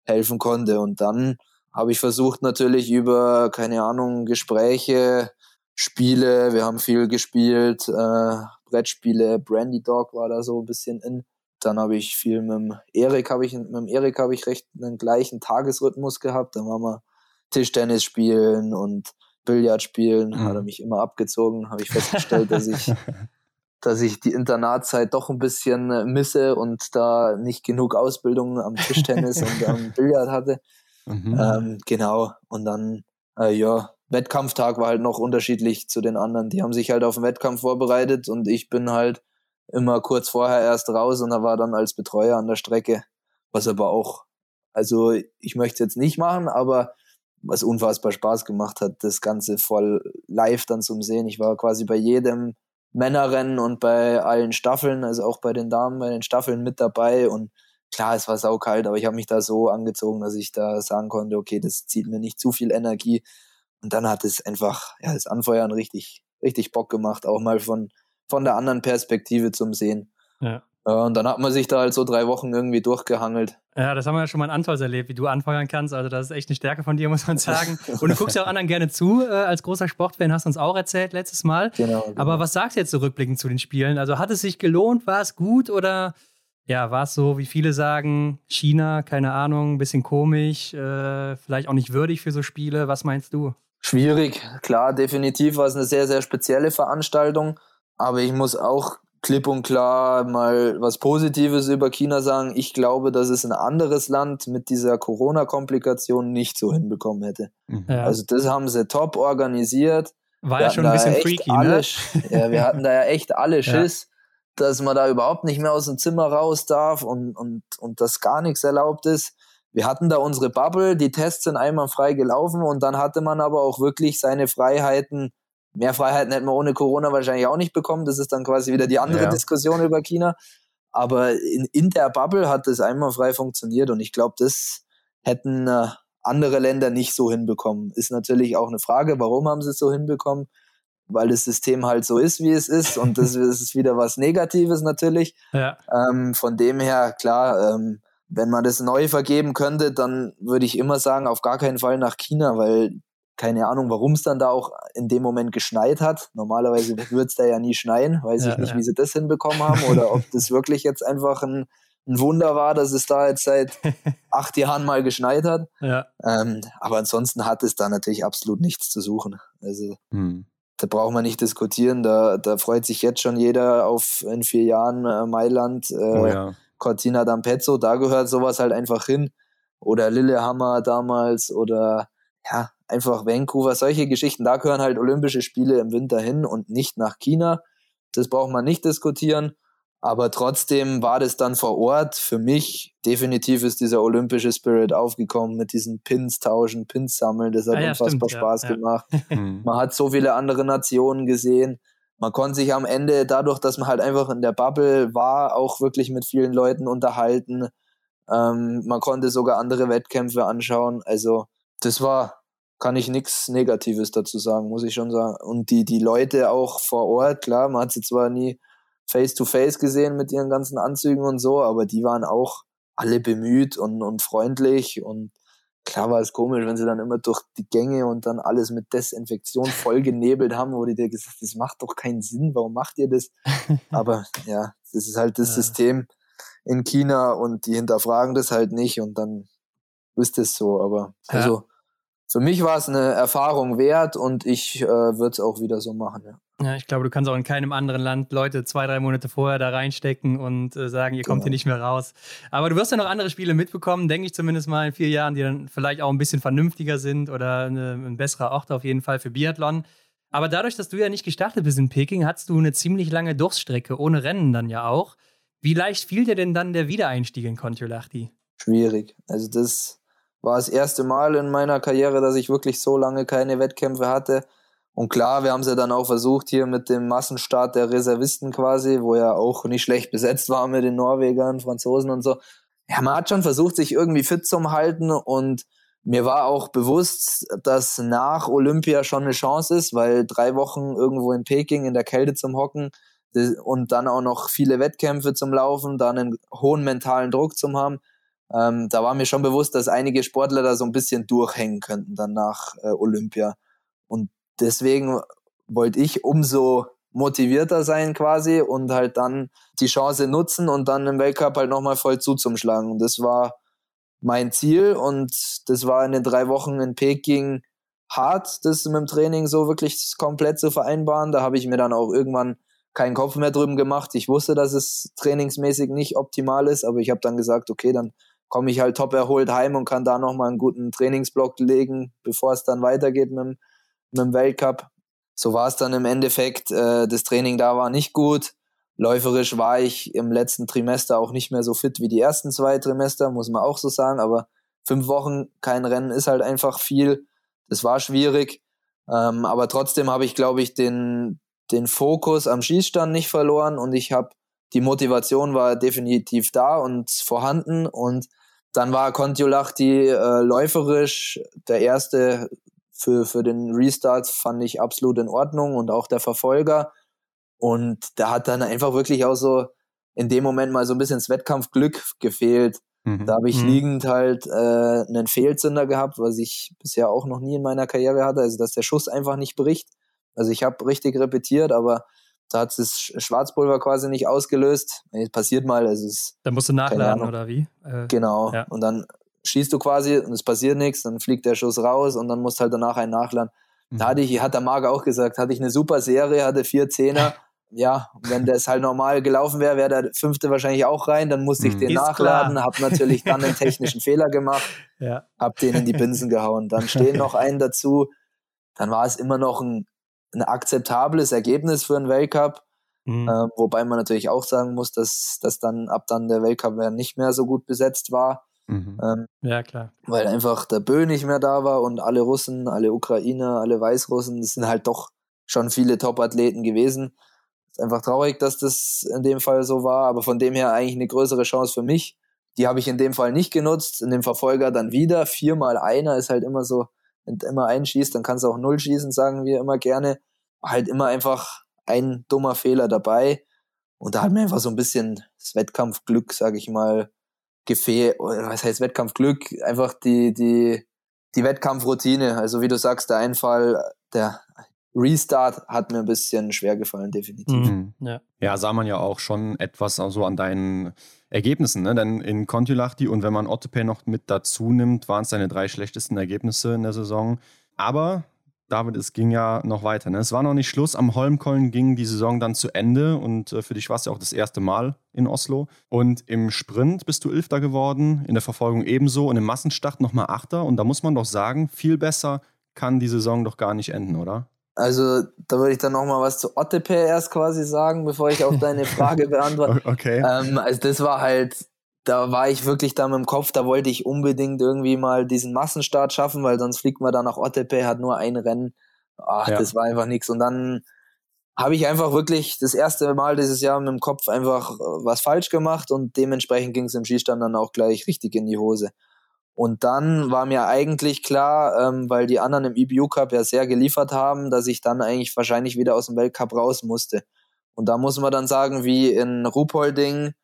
helfen konnte. Und dann habe ich versucht natürlich über, keine Ahnung, Gespräche, Spiele, wir haben viel gespielt, äh, Brettspiele, Brandy Dog war da so ein bisschen in. Dann habe ich viel mit dem Erik, habe ich, mit dem Erik habe ich recht einen gleichen Tagesrhythmus gehabt. Dann waren wir Tischtennis spielen und Billard spielen, mhm. hat er mich immer abgezogen, habe ich festgestellt, dass ich, dass ich die Internatszeit doch ein bisschen äh, misse und da nicht genug Ausbildung am Tischtennis und am Billard hatte. Mhm. Ähm, genau. Und dann, äh, ja, Wettkampftag war halt noch unterschiedlich zu den anderen. Die haben sich halt auf den Wettkampf vorbereitet und ich bin halt immer kurz vorher erst raus und da war dann als Betreuer an der Strecke, was aber auch, also ich möchte jetzt nicht machen, aber was unfassbar Spaß gemacht hat, das Ganze voll live dann zum Sehen. Ich war quasi bei jedem Männerrennen und bei allen Staffeln, also auch bei den Damen, bei den Staffeln mit dabei und klar, es war saukalt, aber ich habe mich da so angezogen, dass ich da sagen konnte, okay, das zieht mir nicht zu viel Energie und dann hat es einfach, ja, das Anfeuern richtig, richtig Bock gemacht, auch mal von, von der anderen Perspektive zum Sehen. Ja. Und dann hat man sich da halt so drei Wochen irgendwie durchgehangelt. Ja, das haben wir ja schon mal in Antolz erlebt, wie du anfeuern kannst. Also das ist echt eine Stärke von dir, muss man sagen. Und du guckst ja auch anderen gerne zu. Äh, als großer Sportfan hast du uns auch erzählt letztes Mal. Genau, genau. Aber was sagst du jetzt zurückblickend so zu den Spielen? Also hat es sich gelohnt? War es gut oder ja, war es so, wie viele sagen, China, keine Ahnung, ein bisschen komisch, äh, vielleicht auch nicht würdig für so Spiele? Was meinst du? Schwierig, klar, definitiv war es eine sehr, sehr spezielle Veranstaltung. Aber ich muss auch klipp und klar mal was Positives über China sagen. Ich glaube, dass es ein anderes Land mit dieser Corona-Komplikation nicht so hinbekommen hätte. Mhm. Ja. Also das haben sie top organisiert. War wir ja schon ein bisschen freaky, ne? alle, ne? Ja, wir hatten da ja echt alle Schiss, ja. dass man da überhaupt nicht mehr aus dem Zimmer raus darf und, und, und dass gar nichts erlaubt ist. Wir hatten da unsere Bubble, die Tests sind einmal frei gelaufen und dann hatte man aber auch wirklich seine Freiheiten Mehr Freiheiten hätten wir ohne Corona wahrscheinlich auch nicht bekommen. Das ist dann quasi wieder die andere ja. Diskussion über China. Aber in, in der Bubble hat das einmal frei funktioniert und ich glaube, das hätten äh, andere Länder nicht so hinbekommen. Ist natürlich auch eine Frage, warum haben sie es so hinbekommen? Weil das System halt so ist, wie es ist und das ist wieder was Negatives natürlich. Ja. Ähm, von dem her, klar, ähm, wenn man das neu vergeben könnte, dann würde ich immer sagen, auf gar keinen Fall nach China, weil keine Ahnung, warum es dann da auch in dem Moment geschneit hat. Normalerweise würde es da ja nie schneien. Weiß ja, ich nicht, ja. wie sie das hinbekommen haben oder ob das wirklich jetzt einfach ein, ein, Wunder war, dass es da jetzt seit acht Jahren mal geschneit hat. Ja. Ähm, aber ansonsten hat es da natürlich absolut nichts zu suchen. Also hm. da braucht man nicht diskutieren. Da, da freut sich jetzt schon jeder auf in vier Jahren äh, Mailand, äh, oh. Cortina d'Ampezzo. Da gehört sowas halt einfach hin. Oder Lillehammer damals oder ja, einfach Vancouver, solche Geschichten, da gehören halt Olympische Spiele im Winter hin und nicht nach China. Das braucht man nicht diskutieren. Aber trotzdem war das dann vor Ort. Für mich definitiv ist dieser olympische Spirit aufgekommen mit diesen Pins tauschen, Pins sammeln. Das hat ah, ja, unfassbar stimmt, Spaß ja, gemacht. Ja. Mhm. man hat so viele andere Nationen gesehen. Man konnte sich am Ende dadurch, dass man halt einfach in der Bubble war, auch wirklich mit vielen Leuten unterhalten. Ähm, man konnte sogar andere Wettkämpfe anschauen. Also das war, kann ich nichts Negatives dazu sagen, muss ich schon sagen. Und die, die Leute auch vor Ort, klar, man hat sie zwar nie face-to-face gesehen mit ihren ganzen Anzügen und so, aber die waren auch alle bemüht und, und freundlich und klar war es komisch, wenn sie dann immer durch die Gänge und dann alles mit Desinfektion vollgenebelt haben, wo die dir gesagt das macht doch keinen Sinn, warum macht ihr das? Aber ja, das ist halt das ja. System in China und die hinterfragen das halt nicht und dann ist es so. Aber ja. Für mich war es eine Erfahrung wert und ich äh, würde es auch wieder so machen, ja. Ja, ich glaube, du kannst auch in keinem anderen Land Leute zwei, drei Monate vorher da reinstecken und äh, sagen, ihr kommt genau. hier nicht mehr raus. Aber du wirst ja noch andere Spiele mitbekommen, denke ich zumindest mal in vier Jahren, die dann vielleicht auch ein bisschen vernünftiger sind oder eine, ein besserer Ort auf jeden Fall für Biathlon. Aber dadurch, dass du ja nicht gestartet bist in Peking, hattest du eine ziemlich lange Durststrecke, ohne Rennen dann ja auch. Wie leicht fiel dir denn dann der Wiedereinstieg in Kontiolahti? Schwierig. Also das war das erste Mal in meiner Karriere, dass ich wirklich so lange keine Wettkämpfe hatte und klar, wir haben es ja dann auch versucht hier mit dem Massenstart der Reservisten quasi, wo ja auch nicht schlecht besetzt war mit den Norwegern, Franzosen und so. Ja, man hat schon versucht, sich irgendwie fit zu halten und mir war auch bewusst, dass nach Olympia schon eine Chance ist, weil drei Wochen irgendwo in Peking in der Kälte zum Hocken und dann auch noch viele Wettkämpfe zum Laufen, dann einen hohen mentalen Druck zum haben. Ähm, da war mir schon bewusst, dass einige Sportler da so ein bisschen durchhängen könnten dann nach äh, Olympia. Und deswegen wollte ich umso motivierter sein quasi und halt dann die Chance nutzen und dann im Weltcup halt nochmal voll zuzumschlagen. Und das war mein Ziel und das war in den drei Wochen in Peking hart, das mit dem Training so wirklich komplett zu vereinbaren. Da habe ich mir dann auch irgendwann keinen Kopf mehr drüben gemacht. Ich wusste, dass es trainingsmäßig nicht optimal ist, aber ich habe dann gesagt, okay, dann komme ich halt top erholt heim und kann da nochmal einen guten Trainingsblock legen, bevor es dann weitergeht mit dem mit dem Weltcup. So war es dann im Endeffekt. Äh, das Training da war nicht gut. Läuferisch war ich im letzten Trimester auch nicht mehr so fit wie die ersten zwei Trimester, muss man auch so sagen. Aber fünf Wochen kein Rennen ist halt einfach viel. Das war schwierig. Ähm, aber trotzdem habe ich, glaube ich, den, den Fokus am Schießstand nicht verloren und ich habe die Motivation war definitiv da und vorhanden und dann war Kontiolahti äh, läuferisch der erste für, für den Restart fand ich absolut in Ordnung und auch der Verfolger. Und da hat dann einfach wirklich auch so in dem Moment mal so ein bisschen das Wettkampfglück gefehlt. Mhm. Da habe ich mhm. liegend halt äh, einen Fehlzünder gehabt, was ich bisher auch noch nie in meiner Karriere hatte. Also dass der Schuss einfach nicht bricht. Also ich habe richtig repetiert, aber da hat das Schwarzpulver quasi nicht ausgelöst. passiert mal. Es da musst du nachladen oder wie? Äh, genau. Ja. Und dann schießt du quasi und es passiert nichts, dann fliegt der Schuss raus und dann musst halt danach einen nachladen. Mhm. Da hatte ich, hat der Marc auch gesagt, hatte ich eine super Serie, hatte vier Zehner. ja, wenn das halt normal gelaufen wäre, wäre der fünfte wahrscheinlich auch rein, dann musste ich mhm. den Ist nachladen, habe natürlich dann einen technischen Fehler gemacht, ja. habe den in die Binsen gehauen. Dann stehen noch einen dazu, dann war es immer noch ein, ein akzeptables Ergebnis für einen Weltcup. Mhm. Äh, wobei man natürlich auch sagen muss, dass, dass dann ab dann der Weltcup nicht mehr so gut besetzt war. Mhm. Ähm, ja, klar. Weil einfach der Bö nicht mehr da war und alle Russen, alle Ukrainer, alle Weißrussen, das sind halt doch schon viele Top-Athleten gewesen. Ist einfach traurig, dass das in dem Fall so war, aber von dem her eigentlich eine größere Chance für mich. Die habe ich in dem Fall nicht genutzt, in dem Verfolger dann wieder. Viermal einer ist halt immer so, wenn du immer einschießt, dann kannst du auch null schießen, sagen wir immer gerne. Halt immer einfach ein dummer Fehler dabei. Und da hat mir einfach so ein bisschen das Wettkampfglück, sage ich mal, gefehlt, was heißt Wettkampfglück, einfach die, die, die Wettkampfroutine. Also wie du sagst, der Einfall, der Restart hat mir ein bisschen schwer gefallen, definitiv. Mhm. Ja. ja, sah man ja auch schon etwas also an deinen Ergebnissen, ne? Denn in Kontiolahti und wenn man Ottepay noch mit dazu nimmt, waren es deine drei schlechtesten Ergebnisse in der Saison. Aber David, es ging ja noch weiter. Ne? Es war noch nicht Schluss. Am Holmkollen ging die Saison dann zu Ende und äh, für dich war es ja auch das erste Mal in Oslo. Und im Sprint bist du Elfter geworden, in der Verfolgung ebenso und im Massenstart nochmal Achter. Und da muss man doch sagen, viel besser kann die Saison doch gar nicht enden, oder? Also, da würde ich dann nochmal was zu Ottepe erst quasi sagen, bevor ich auf deine Frage beantworte. Okay. Ähm, also, das war halt, da war ich wirklich da mit dem Kopf, da wollte ich unbedingt irgendwie mal diesen Massenstart schaffen, weil sonst fliegt man da nach Ottepe, hat nur ein Rennen. Ach, ja. das war einfach nichts. Und dann habe ich einfach wirklich das erste Mal dieses Jahr mit dem Kopf einfach äh, was falsch gemacht und dementsprechend ging es im Skistand dann auch gleich richtig in die Hose. Und dann war mir eigentlich klar, ähm, weil die anderen im EBU Cup ja sehr geliefert haben, dass ich dann eigentlich wahrscheinlich wieder aus dem Weltcup raus musste. Und da muss man dann sagen, wie in Ruhpolding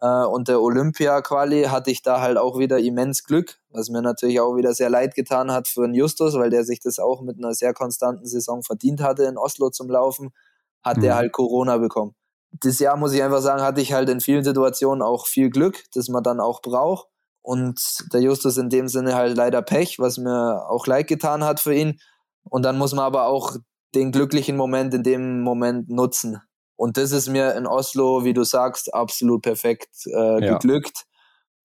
äh, und der Olympia-Quali hatte ich da halt auch wieder immens Glück, was mir natürlich auch wieder sehr leid getan hat für den Justus, weil der sich das auch mit einer sehr konstanten Saison verdient hatte, in Oslo zum Laufen, hat mhm. der halt Corona bekommen. Das Jahr, muss ich einfach sagen, hatte ich halt in vielen Situationen auch viel Glück, das man dann auch braucht. Und der Justus in dem Sinne halt leider Pech, was mir auch leid getan hat für ihn. Und dann muss man aber auch den glücklichen Moment in dem Moment nutzen. Und das ist mir in Oslo, wie du sagst, absolut perfekt äh, ja. geglückt.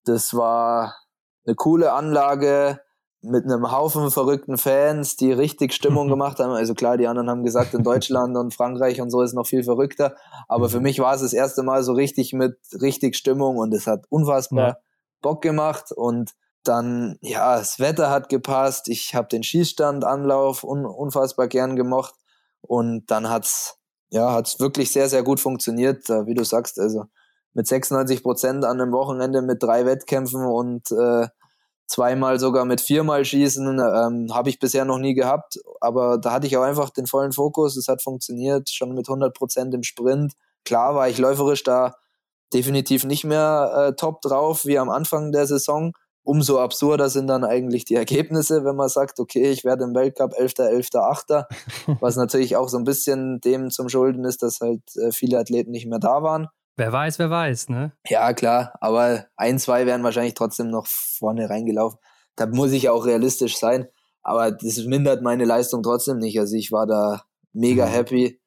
Das war eine coole Anlage mit einem Haufen verrückten Fans, die richtig Stimmung gemacht haben. Also klar, die anderen haben gesagt, in Deutschland und Frankreich und so ist noch viel verrückter. Aber für mich war es das erste Mal so richtig mit richtig Stimmung und es hat unfassbar ja. Bock gemacht. Und dann, ja, das Wetter hat gepasst. Ich habe den Schießstand-Anlauf un unfassbar gern gemocht. Und dann hat's ja, hat's wirklich sehr, sehr gut funktioniert, wie du sagst. Also mit 96 Prozent an einem Wochenende mit drei Wettkämpfen und äh, zweimal sogar mit viermal Schießen ähm, habe ich bisher noch nie gehabt. Aber da hatte ich auch einfach den vollen Fokus. Es hat funktioniert, schon mit 100 Prozent im Sprint. Klar war ich läuferisch da definitiv nicht mehr äh, top drauf wie am Anfang der Saison umso absurder sind dann eigentlich die Ergebnisse, wenn man sagt, okay, ich werde im Weltcup 11., 11., 8., was natürlich auch so ein bisschen dem zum Schulden ist, dass halt äh, viele Athleten nicht mehr da waren. Wer weiß, wer weiß, ne? Ja, klar, aber ein, zwei wären wahrscheinlich trotzdem noch vorne reingelaufen. Da muss ich auch realistisch sein, aber das mindert meine Leistung trotzdem nicht. Also ich war da mega mhm. happy.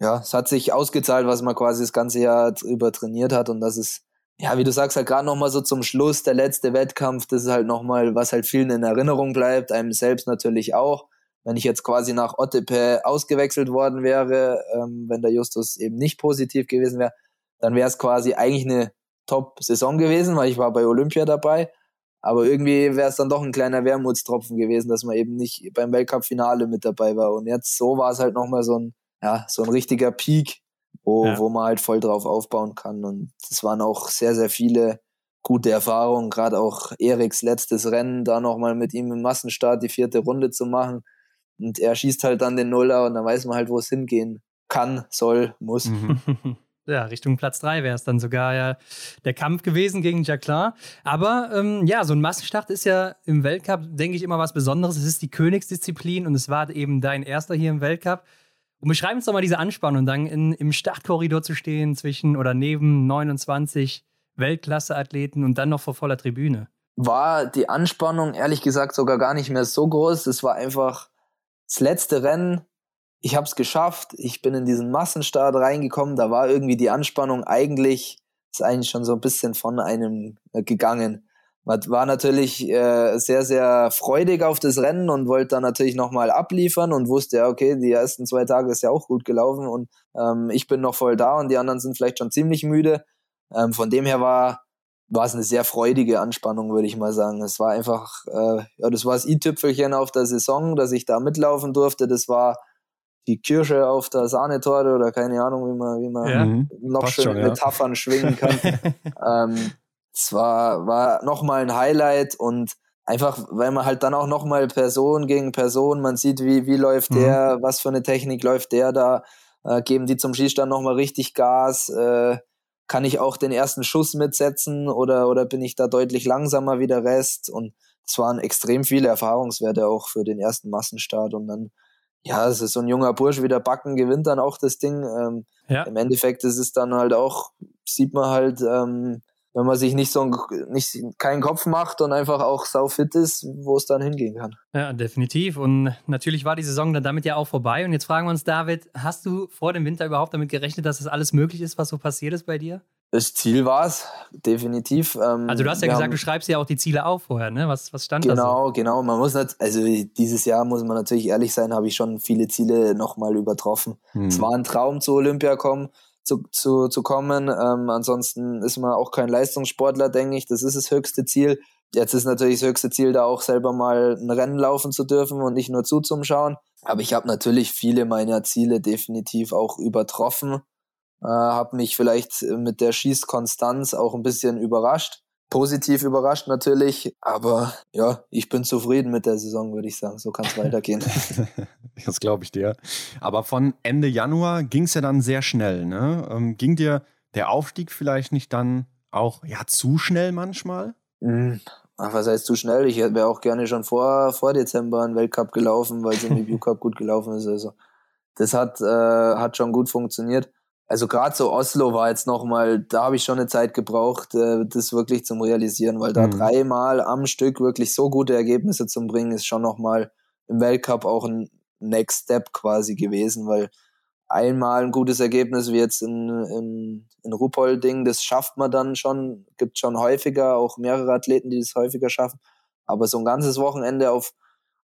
Ja, es hat sich ausgezahlt, was man quasi das ganze Jahr über trainiert hat und das ist ja, wie du sagst, halt gerade nochmal so zum Schluss, der letzte Wettkampf, das ist halt nochmal, was halt vielen in Erinnerung bleibt, einem selbst natürlich auch. Wenn ich jetzt quasi nach Ottepe ausgewechselt worden wäre, ähm, wenn der Justus eben nicht positiv gewesen wäre, dann wäre es quasi eigentlich eine Top-Saison gewesen, weil ich war bei Olympia dabei. Aber irgendwie wäre es dann doch ein kleiner Wermutstropfen gewesen, dass man eben nicht beim Weltcup-Finale mit dabei war. Und jetzt so war es halt nochmal so ein, ja, so ein richtiger Peak, wo, ja. wo man halt voll drauf aufbauen kann. Und es waren auch sehr, sehr viele gute Erfahrungen, gerade auch Eriks letztes Rennen, da nochmal mit ihm im Massenstart die vierte Runde zu machen. Und er schießt halt dann den Nuller und dann weiß man halt, wo es hingehen kann, soll, muss. Mhm. Ja, Richtung Platz 3 wäre es dann sogar ja der Kampf gewesen gegen Jacqueline. Aber ähm, ja, so ein Massenstart ist ja im Weltcup, denke ich, immer was Besonderes. Es ist die Königsdisziplin und es war eben dein erster hier im Weltcup. Und beschreib uns doch mal diese Anspannung, dann in, im Startkorridor zu stehen zwischen oder neben 29 Weltklasse-Athleten und dann noch vor voller Tribüne. War die Anspannung ehrlich gesagt sogar gar nicht mehr so groß. Es war einfach das letzte Rennen. Ich habe es geschafft. Ich bin in diesen Massenstart reingekommen. Da war irgendwie die Anspannung eigentlich, ist eigentlich schon so ein bisschen von einem äh, gegangen man war natürlich äh, sehr, sehr freudig auf das Rennen und wollte dann natürlich nochmal abliefern und wusste ja, okay, die ersten zwei Tage ist ja auch gut gelaufen und ähm, ich bin noch voll da und die anderen sind vielleicht schon ziemlich müde. Ähm, von dem her war war es eine sehr freudige Anspannung, würde ich mal sagen. Es war einfach, äh, ja, das war das i-Tüpfelchen auf der Saison, dass ich da mitlaufen durfte. Das war die Kirsche auf der Sahnetorte oder keine Ahnung, wie man, wie man ja, noch schön schon, Metaphern ja. schwingen kann. ähm, es war, war nochmal ein Highlight und einfach, weil man halt dann auch nochmal Person gegen Person, man sieht, wie, wie läuft mhm. der, was für eine Technik läuft der da, äh, geben die zum Schießstand nochmal richtig Gas, äh, kann ich auch den ersten Schuss mitsetzen oder, oder bin ich da deutlich langsamer wie der Rest und es waren extrem viele Erfahrungswerte auch für den ersten Massenstart und dann ja, es ist so ein junger Bursch wie der Backen gewinnt dann auch das Ding. Ähm, ja. Im Endeffekt ist es dann halt auch, sieht man halt, ähm, wenn man sich nicht so nicht keinen Kopf macht und einfach auch sau fit ist, wo es dann hingehen kann. Ja, definitiv. Und natürlich war die Saison dann damit ja auch vorbei. Und jetzt fragen wir uns, David, hast du vor dem Winter überhaupt damit gerechnet, dass das alles möglich ist, was so passiert ist bei dir? Das Ziel war es, definitiv. Ähm, also du hast ja gesagt, haben, du schreibst ja auch die Ziele auf vorher, ne? Was, was stand genau, da so? Genau, genau. Man muss nicht, also dieses Jahr muss man natürlich ehrlich sein, habe ich schon viele Ziele nochmal übertroffen. Hm. Es war ein Traum, zu Olympia kommen, zu, zu, zu kommen. Ähm, ansonsten ist man auch kein Leistungssportler, denke ich. Das ist das höchste Ziel. Jetzt ist natürlich das höchste Ziel, da auch selber mal ein Rennen laufen zu dürfen und nicht nur zuzuschauen. Aber ich habe natürlich viele meiner Ziele definitiv auch übertroffen. Äh, habe mich vielleicht mit der Schießkonstanz auch ein bisschen überrascht. Positiv überrascht natürlich, aber ja, ich bin zufrieden mit der Saison, würde ich sagen. So kann es weitergehen. das glaube ich dir. Aber von Ende Januar ging es ja dann sehr schnell. Ne? Ähm, ging dir der Aufstieg vielleicht nicht dann auch ja, zu schnell manchmal? Mhm. Ach, was heißt zu schnell? Ich wäre auch gerne schon vor, vor Dezember einen Weltcup gelaufen, weil es im Review Cup gut gelaufen ist. Also das hat, äh, hat schon gut funktioniert. Also gerade so Oslo war jetzt nochmal, da habe ich schon eine Zeit gebraucht, äh, das wirklich zum Realisieren, weil da mhm. dreimal am Stück wirklich so gute Ergebnisse zu bringen, ist schon nochmal im Weltcup auch ein Next Step quasi gewesen, weil einmal ein gutes Ergebnis wie jetzt in, in, in Ruhpolding, das schafft man dann schon, gibt schon häufiger, auch mehrere Athleten, die das häufiger schaffen. Aber so ein ganzes Wochenende auf,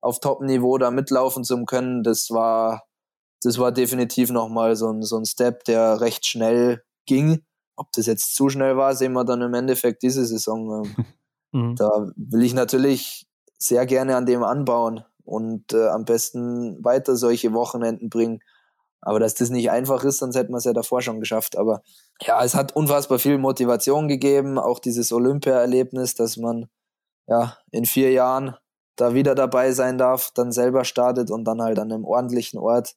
auf Top-Niveau da mitlaufen zu können, das war, das war definitiv nochmal so ein, so ein Step, der recht schnell ging. Ob das jetzt zu schnell war, sehen wir dann im Endeffekt diese Saison. Mhm. Da will ich natürlich sehr gerne an dem anbauen und äh, am besten weiter solche Wochenenden bringen aber dass das nicht einfach ist, sonst hätten wir es ja davor schon geschafft. Aber ja, es hat unfassbar viel Motivation gegeben, auch dieses Olympia-Erlebnis, dass man ja in vier Jahren da wieder dabei sein darf, dann selber startet und dann halt an einem ordentlichen Ort,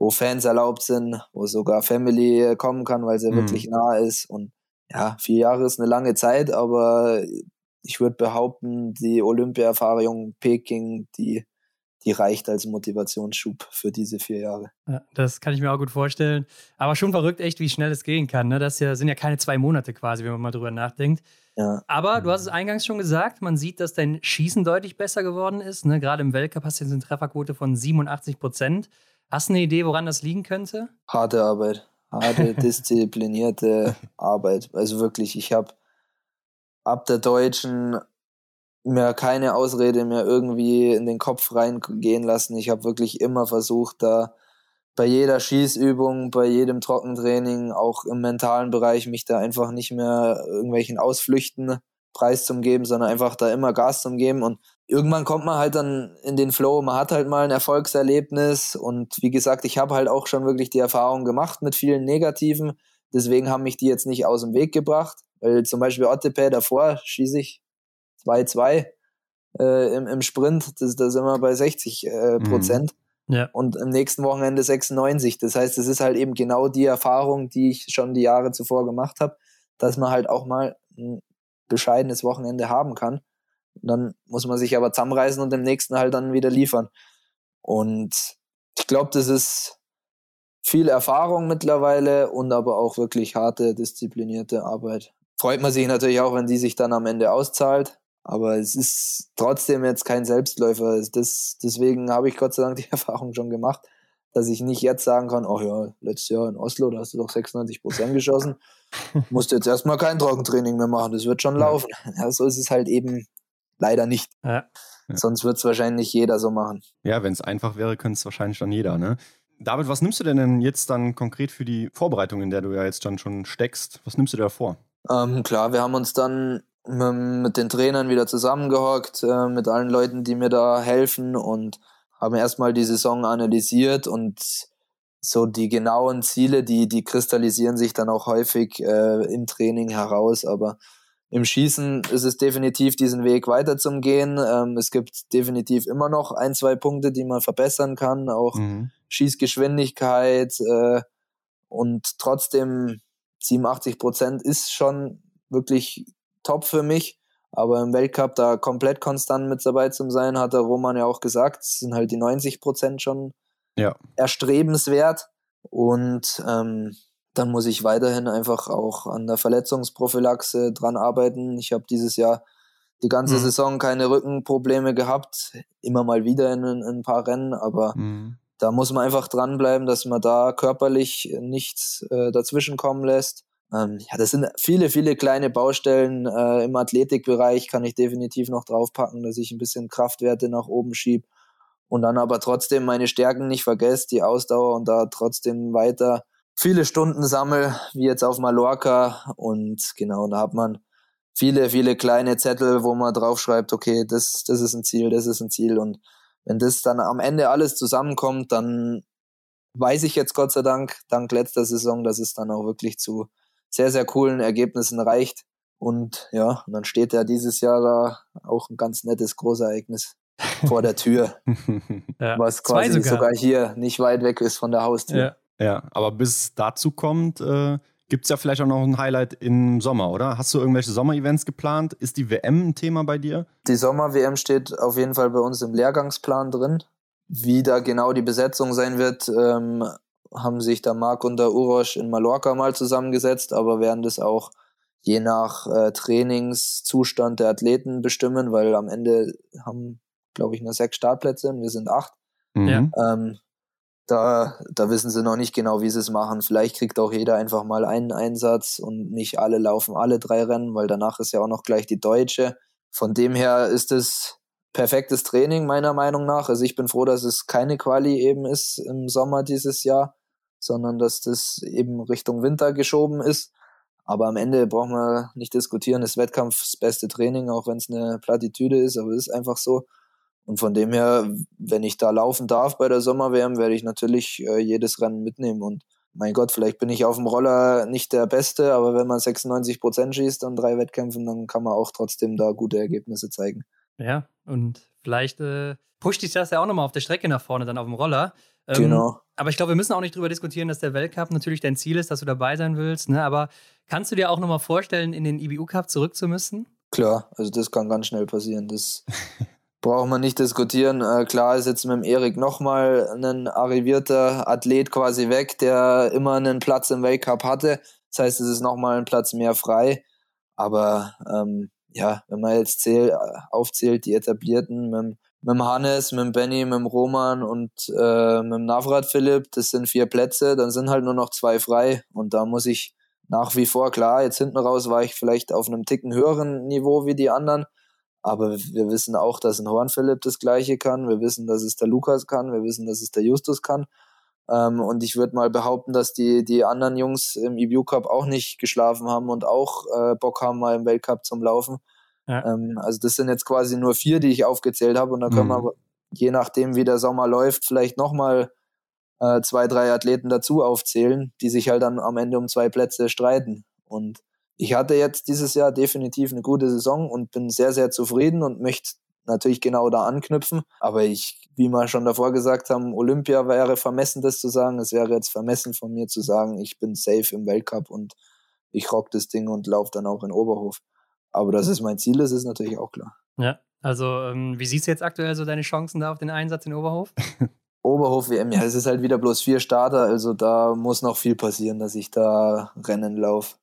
wo Fans erlaubt sind, wo sogar Family kommen kann, weil sie mhm. wirklich nah ist. Und ja, vier Jahre ist eine lange Zeit, aber ich würde behaupten, die Olympia-Erfahrung Peking, die die reicht als Motivationsschub für diese vier Jahre. Ja, das kann ich mir auch gut vorstellen. Aber schon verrückt echt, wie schnell es gehen kann. Ne? Das ja, sind ja keine zwei Monate quasi, wenn man mal drüber nachdenkt. Ja. Aber du hast es eingangs schon gesagt, man sieht, dass dein Schießen deutlich besser geworden ist. Ne? Gerade im Weltcup hast du jetzt eine Trefferquote von 87 Prozent. Hast du eine Idee, woran das liegen könnte? Harte Arbeit. Harte, disziplinierte Arbeit. Also wirklich, ich habe ab der deutschen mir keine Ausrede mehr irgendwie in den Kopf reingehen lassen. Ich habe wirklich immer versucht, da bei jeder Schießübung, bei jedem Trockentraining, auch im mentalen Bereich, mich da einfach nicht mehr irgendwelchen Ausflüchten preiszugeben, sondern einfach da immer Gas zum geben. Und irgendwann kommt man halt dann in den Flow, man hat halt mal ein Erfolgserlebnis. Und wie gesagt, ich habe halt auch schon wirklich die Erfahrung gemacht mit vielen Negativen. Deswegen haben mich die jetzt nicht aus dem Weg gebracht. Weil zum Beispiel Ottepe davor schieße ich 2-2 äh, im, im Sprint, das, da sind wir bei 60 äh, mhm. Prozent. Mhm. Ja. Und im nächsten Wochenende 96. Das heißt, es ist halt eben genau die Erfahrung, die ich schon die Jahre zuvor gemacht habe, dass man halt auch mal ein bescheidenes Wochenende haben kann. Dann muss man sich aber zusammenreißen und im nächsten halt dann wieder liefern. Und ich glaube, das ist viel Erfahrung mittlerweile und aber auch wirklich harte, disziplinierte Arbeit. Freut man sich natürlich auch, wenn die sich dann am Ende auszahlt. Aber es ist trotzdem jetzt kein Selbstläufer. Das, deswegen habe ich Gott sei Dank die Erfahrung schon gemacht, dass ich nicht jetzt sagen kann, oh ja, letztes Jahr in Oslo, da hast du doch 96 Prozent geschossen. Musst du jetzt erstmal kein Trockentraining mehr machen, das wird schon laufen. Ja, so ist es halt eben leider nicht. Ja. Sonst wird es wahrscheinlich jeder so machen. Ja, wenn es einfach wäre, könnte es wahrscheinlich dann jeder, ne? David, was nimmst du denn jetzt dann konkret für die Vorbereitung, in der du ja jetzt dann schon steckst? Was nimmst du da vor? Ähm, klar, wir haben uns dann mit den Trainern wieder zusammengehockt, äh, mit allen Leuten, die mir da helfen und haben erstmal die Saison analysiert und so die genauen Ziele, die, die kristallisieren sich dann auch häufig äh, im Training heraus, aber im Schießen ist es definitiv diesen Weg weiter zum Gehen. Ähm, es gibt definitiv immer noch ein, zwei Punkte, die man verbessern kann, auch mhm. Schießgeschwindigkeit äh, und trotzdem 87 Prozent ist schon wirklich top für mich. Aber im Weltcup da komplett konstant mit dabei zu sein, hat der Roman ja auch gesagt, sind halt die 90 Prozent schon ja. erstrebenswert. Und ähm, dann muss ich weiterhin einfach auch an der Verletzungsprophylaxe dran arbeiten. Ich habe dieses Jahr die ganze mhm. Saison keine Rückenprobleme gehabt, immer mal wieder in, in ein paar Rennen, aber mhm. da muss man einfach dranbleiben, dass man da körperlich nichts äh, dazwischen kommen lässt ähm, ja, das sind viele, viele kleine Baustellen. Äh, Im Athletikbereich kann ich definitiv noch draufpacken, dass ich ein bisschen Kraftwerte nach oben schiebe und dann aber trotzdem meine Stärken nicht vergesse, die Ausdauer und da trotzdem weiter viele Stunden sammle, wie jetzt auf Mallorca. Und genau, da hat man viele, viele kleine Zettel, wo man draufschreibt, okay, das, das ist ein Ziel, das ist ein Ziel. Und wenn das dann am Ende alles zusammenkommt, dann weiß ich jetzt Gott sei Dank, dank letzter Saison, dass es dann auch wirklich zu sehr, sehr coolen Ergebnissen reicht. Und ja, und dann steht ja dieses Jahr da auch ein ganz nettes Großereignis vor der Tür, ja. was quasi sogar. sogar. hier nicht weit weg ist von der Haustür. Ja, ja aber bis dazu kommt, äh, gibt es ja vielleicht auch noch ein Highlight im Sommer, oder? Hast du irgendwelche Sommer-Events geplant? Ist die WM ein Thema bei dir? Die Sommer-WM steht auf jeden Fall bei uns im Lehrgangsplan drin. Wie da genau die Besetzung sein wird, ähm, haben sich da Marc und der Urosch in Mallorca mal zusammengesetzt, aber werden das auch je nach äh, Trainingszustand der Athleten bestimmen, weil am Ende haben, glaube ich, nur sechs Startplätze und wir sind acht. Mhm. Ähm, da, da wissen sie noch nicht genau, wie sie es machen. Vielleicht kriegt auch jeder einfach mal einen Einsatz und nicht alle laufen alle drei Rennen, weil danach ist ja auch noch gleich die Deutsche. Von dem her ist es perfektes Training, meiner Meinung nach. Also ich bin froh, dass es keine Quali eben ist im Sommer dieses Jahr sondern dass das eben Richtung Winter geschoben ist. Aber am Ende brauchen wir nicht diskutieren, ist Wettkampf das beste Training, auch wenn es eine Plattitüde ist, aber es ist einfach so. Und von dem her, wenn ich da laufen darf bei der Sommerwärme, werde ich natürlich äh, jedes Rennen mitnehmen. Und mein Gott, vielleicht bin ich auf dem Roller nicht der Beste, aber wenn man 96 Prozent schießt an drei Wettkämpfen, dann kann man auch trotzdem da gute Ergebnisse zeigen. Ja, und vielleicht äh, pusht dich das ja auch nochmal auf der Strecke nach vorne, dann auf dem Roller. Ähm, genau. Aber ich glaube, wir müssen auch nicht darüber diskutieren, dass der Weltcup natürlich dein Ziel ist, dass du dabei sein willst. Ne? Aber kannst du dir auch nochmal vorstellen, in den IBU Cup zurückzumüssen? Klar, also das kann ganz schnell passieren. Das braucht man nicht diskutieren. Äh, klar ist jetzt mit dem Erik nochmal ein arrivierter Athlet quasi weg, der immer einen Platz im Weltcup hatte. Das heißt, es ist nochmal ein Platz mehr frei. Aber ähm, ja, wenn man jetzt zähl, aufzählt, die etablierten mit mit dem Hannes, mit dem Benny, mit dem Roman und äh, mit dem Navrat Philipp, das sind vier Plätze, dann sind halt nur noch zwei frei und da muss ich nach wie vor, klar, jetzt hinten raus war ich vielleicht auf einem Ticken höheren Niveau wie die anderen, aber wir wissen auch, dass ein Horn Philipp das gleiche kann, wir wissen, dass es der Lukas kann, wir wissen, dass es der Justus kann ähm, und ich würde mal behaupten, dass die, die anderen Jungs im EBU Cup auch nicht geschlafen haben und auch äh, Bock haben, mal im Weltcup zum Laufen. Ja. Ähm, also das sind jetzt quasi nur vier, die ich aufgezählt habe und da können mhm. wir, je nachdem wie der Sommer läuft, vielleicht nochmal äh, zwei, drei Athleten dazu aufzählen, die sich halt dann am Ende um zwei Plätze streiten. Und ich hatte jetzt dieses Jahr definitiv eine gute Saison und bin sehr, sehr zufrieden und möchte natürlich genau da anknüpfen. Aber ich, wie wir schon davor gesagt haben, Olympia wäre vermessen, das zu sagen. Es wäre jetzt vermessen von mir zu sagen, ich bin safe im Weltcup und ich rock das Ding und laufe dann auch in Oberhof. Aber dass es mein Ziel ist, ist natürlich auch klar. Ja, also ähm, wie siehst du jetzt aktuell so deine Chancen da auf den Einsatz in Oberhof? Oberhof WM, ja, es ist halt wieder bloß vier Starter, also da muss noch viel passieren, dass ich da Rennen laufe.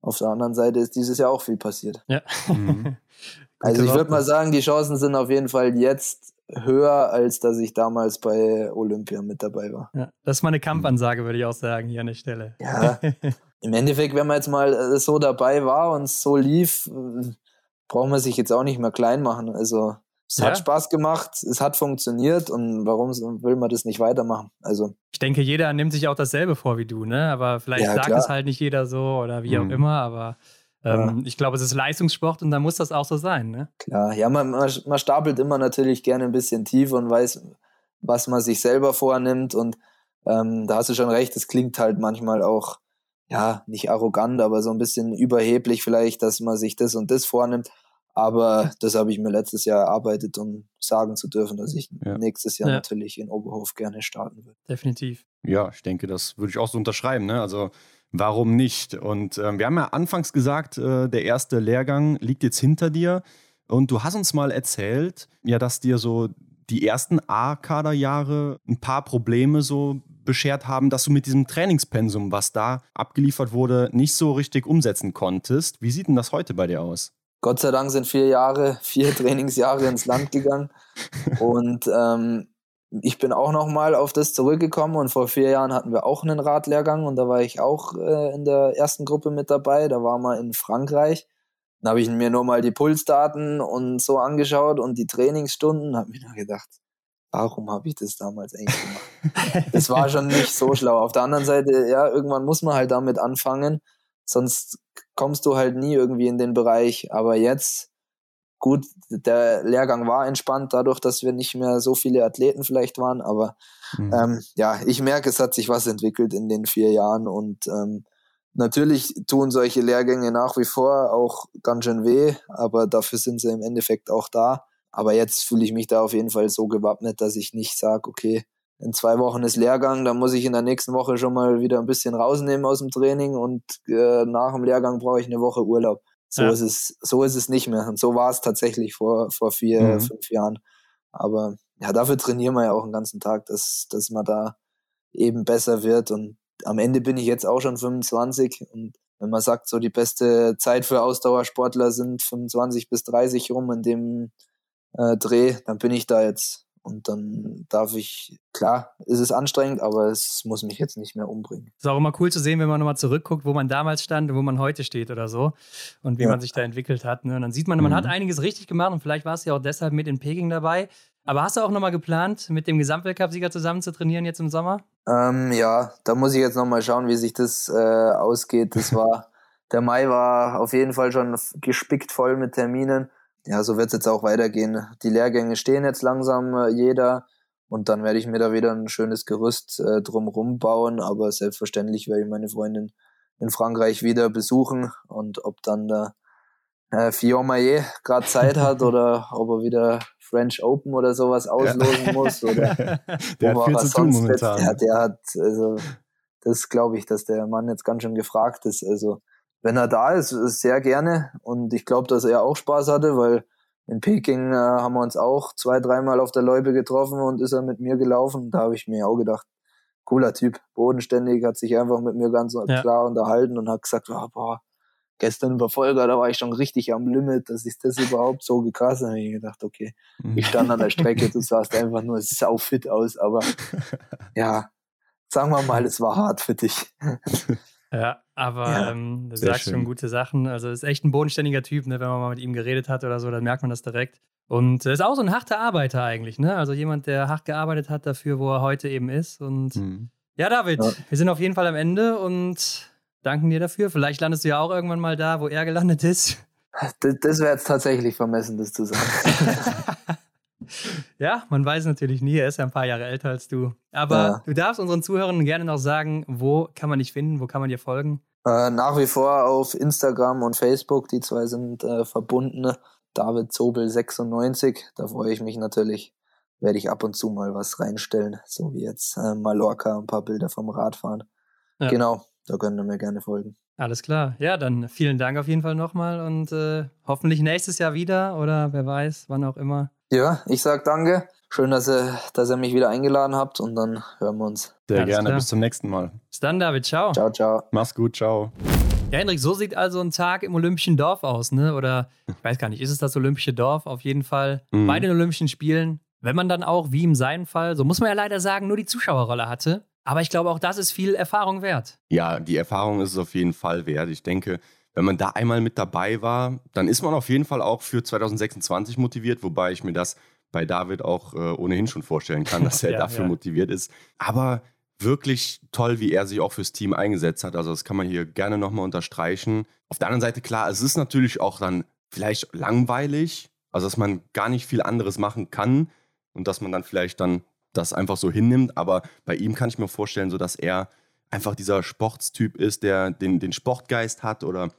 Auf der anderen Seite ist dieses Jahr auch viel passiert. Ja. Mhm. also ich würde mal sagen, die Chancen sind auf jeden Fall jetzt höher, als dass ich damals bei Olympia mit dabei war. Ja, das ist mal eine Kampfansage, würde ich auch sagen, hier an der Stelle. Ja, im Endeffekt, wenn man jetzt mal äh, so dabei war und es so lief, äh, braucht man sich jetzt auch nicht mehr klein machen. Also es ja. hat Spaß gemacht, es hat funktioniert und warum will man das nicht weitermachen? Also ich denke, jeder nimmt sich auch dasselbe vor wie du, ne? Aber vielleicht ja, sagt klar. es halt nicht jeder so oder wie mhm. auch immer, aber ähm, ja. ich glaube, es ist Leistungssport und da muss das auch so sein, ne? Klar, ja, man, man, man stapelt immer natürlich gerne ein bisschen tief und weiß, was man sich selber vornimmt und ähm, da hast du schon recht, es klingt halt manchmal auch ja, nicht arrogant, aber so ein bisschen überheblich vielleicht, dass man sich das und das vornimmt. Aber das habe ich mir letztes Jahr erarbeitet, um sagen zu dürfen, dass ich ja. nächstes Jahr ja. natürlich in Oberhof gerne starten würde. Definitiv. Ja, ich denke, das würde ich auch so unterschreiben. Ne? Also warum nicht? Und äh, wir haben ja anfangs gesagt, äh, der erste Lehrgang liegt jetzt hinter dir. Und du hast uns mal erzählt, ja, dass dir so die ersten A-Kaderjahre ein paar Probleme so beschert haben, dass du mit diesem Trainingspensum, was da abgeliefert wurde, nicht so richtig umsetzen konntest. Wie sieht denn das heute bei dir aus? Gott sei Dank sind vier Jahre, vier Trainingsjahre ins Land gegangen. Und ähm, ich bin auch nochmal auf das zurückgekommen und vor vier Jahren hatten wir auch einen Radlehrgang und da war ich auch äh, in der ersten Gruppe mit dabei. Da waren wir in Frankreich. Da habe ich mir nur mal die Pulsdaten und so angeschaut und die Trainingsstunden und habe mir dann gedacht, warum habe ich das damals eigentlich gemacht? das war schon nicht so schlau. Auf der anderen Seite, ja, irgendwann muss man halt damit anfangen, sonst kommst du halt nie irgendwie in den Bereich. Aber jetzt, gut, der Lehrgang war entspannt, dadurch, dass wir nicht mehr so viele Athleten vielleicht waren, aber mhm. ähm, ja, ich merke, es hat sich was entwickelt in den vier Jahren und ähm, Natürlich tun solche Lehrgänge nach wie vor auch ganz schön weh, aber dafür sind sie im Endeffekt auch da. Aber jetzt fühle ich mich da auf jeden Fall so gewappnet, dass ich nicht sage, okay, in zwei Wochen ist Lehrgang, dann muss ich in der nächsten Woche schon mal wieder ein bisschen rausnehmen aus dem Training und äh, nach dem Lehrgang brauche ich eine Woche Urlaub. So ja. ist es, so ist es nicht mehr. Und so war es tatsächlich vor, vor vier, mhm. fünf Jahren. Aber ja, dafür trainieren wir ja auch den ganzen Tag, dass, dass man da eben besser wird. Und am Ende bin ich jetzt auch schon 25 und wenn man sagt, so die beste Zeit für Ausdauersportler sind 25 bis 30 rum in dem äh, Dreh, dann bin ich da jetzt. Und dann darf ich, klar, ist es anstrengend, aber es muss mich jetzt nicht mehr umbringen. Ist auch immer cool zu sehen, wenn man nochmal zurückguckt, wo man damals stand und wo man heute steht oder so und wie ja. man sich da entwickelt hat. Ne? Und dann sieht man, man mhm. hat einiges richtig gemacht und vielleicht warst du ja auch deshalb mit in Peking dabei. Aber hast du auch nochmal geplant, mit dem Gesamtweltcup-Sieger zusammen zu trainieren jetzt im Sommer? Ähm, ja, da muss ich jetzt nochmal schauen, wie sich das äh, ausgeht. Das war, der Mai war auf jeden Fall schon gespickt voll mit Terminen ja, so wird es jetzt auch weitergehen. Die Lehrgänge stehen jetzt langsam äh, jeder und dann werde ich mir da wieder ein schönes Gerüst äh, drumherum bauen, aber selbstverständlich werde ich meine Freundin in Frankreich wieder besuchen und ob dann der äh, Fillon Maillet gerade Zeit hat oder ob er wieder French Open oder sowas auslosen ja. muss oder der hat viel zu tun momentan. Der, der hat, also das glaube ich, dass der Mann jetzt ganz schön gefragt ist. Also wenn er da ist, sehr gerne. Und ich glaube, dass er auch Spaß hatte, weil in Peking äh, haben wir uns auch zwei, dreimal auf der Loipe getroffen und ist er mit mir gelaufen. Da habe ich mir auch gedacht, cooler Typ, bodenständig, hat sich einfach mit mir ganz ja. klar unterhalten und hat gesagt, oh, boah, gestern über Folger, da war ich schon richtig am Limit, dass ich das überhaupt so gekrass habe. ich gedacht, okay, mhm. ich stand an der Strecke, du sahst einfach nur sau fit aus, aber ja, sagen wir mal, es war hart für dich. Ja, aber ja, ähm, du sagst schön. schon gute Sachen. Also ist echt ein bodenständiger Typ, ne? wenn man mal mit ihm geredet hat oder so, dann merkt man das direkt. Und ist auch so ein harter Arbeiter eigentlich, ne? Also jemand, der hart gearbeitet hat dafür, wo er heute eben ist. Und mhm. ja, David, ja. wir sind auf jeden Fall am Ende und danken dir dafür. Vielleicht landest du ja auch irgendwann mal da, wo er gelandet ist. Das, das wäre jetzt tatsächlich vermessen, das zu sagen. Ja, man weiß natürlich nie, er ist ja ein paar Jahre älter als du. Aber ja. du darfst unseren Zuhörern gerne noch sagen, wo kann man dich finden, wo kann man dir folgen? Äh, nach wie vor auf Instagram und Facebook, die zwei sind äh, verbunden. David Zobel 96, da freue ich mich natürlich. Werde ich ab und zu mal was reinstellen, so wie jetzt äh, Mallorca, ein paar Bilder vom Radfahren. Ja. Genau, da könnt ihr mir gerne folgen. Alles klar. Ja, dann vielen Dank auf jeden Fall nochmal und äh, hoffentlich nächstes Jahr wieder oder wer weiß, wann auch immer. Ja, ich sag danke. Schön, dass ihr, dass ihr mich wieder eingeladen habt und dann hören wir uns. Sehr Alles gerne. Klar. Bis zum nächsten Mal. Bis dann, David. Ciao. Ciao, ciao. Mach's gut. Ciao. Ja, Hendrik, so sieht also ein Tag im Olympischen Dorf aus, ne? Oder ich weiß gar nicht, ist es das Olympische Dorf? Auf jeden Fall. Mhm. Bei den Olympischen Spielen. Wenn man dann auch, wie in seinem Fall, so muss man ja leider sagen, nur die Zuschauerrolle hatte. Aber ich glaube, auch das ist viel Erfahrung wert. Ja, die Erfahrung ist es auf jeden Fall wert. Ich denke, wenn man da einmal mit dabei war, dann ist man auf jeden Fall auch für 2026 motiviert, wobei ich mir das bei David auch äh, ohnehin schon vorstellen kann, dass er ja, dafür ja. motiviert ist. Aber wirklich toll, wie er sich auch fürs Team eingesetzt hat. Also das kann man hier gerne nochmal unterstreichen. Auf der anderen Seite, klar, es ist natürlich auch dann vielleicht langweilig, also dass man gar nicht viel anderes machen kann und dass man dann vielleicht dann das einfach so hinnimmt. Aber bei ihm kann ich mir vorstellen, so dass er einfach dieser Sportstyp ist, der den, den Sportgeist hat oder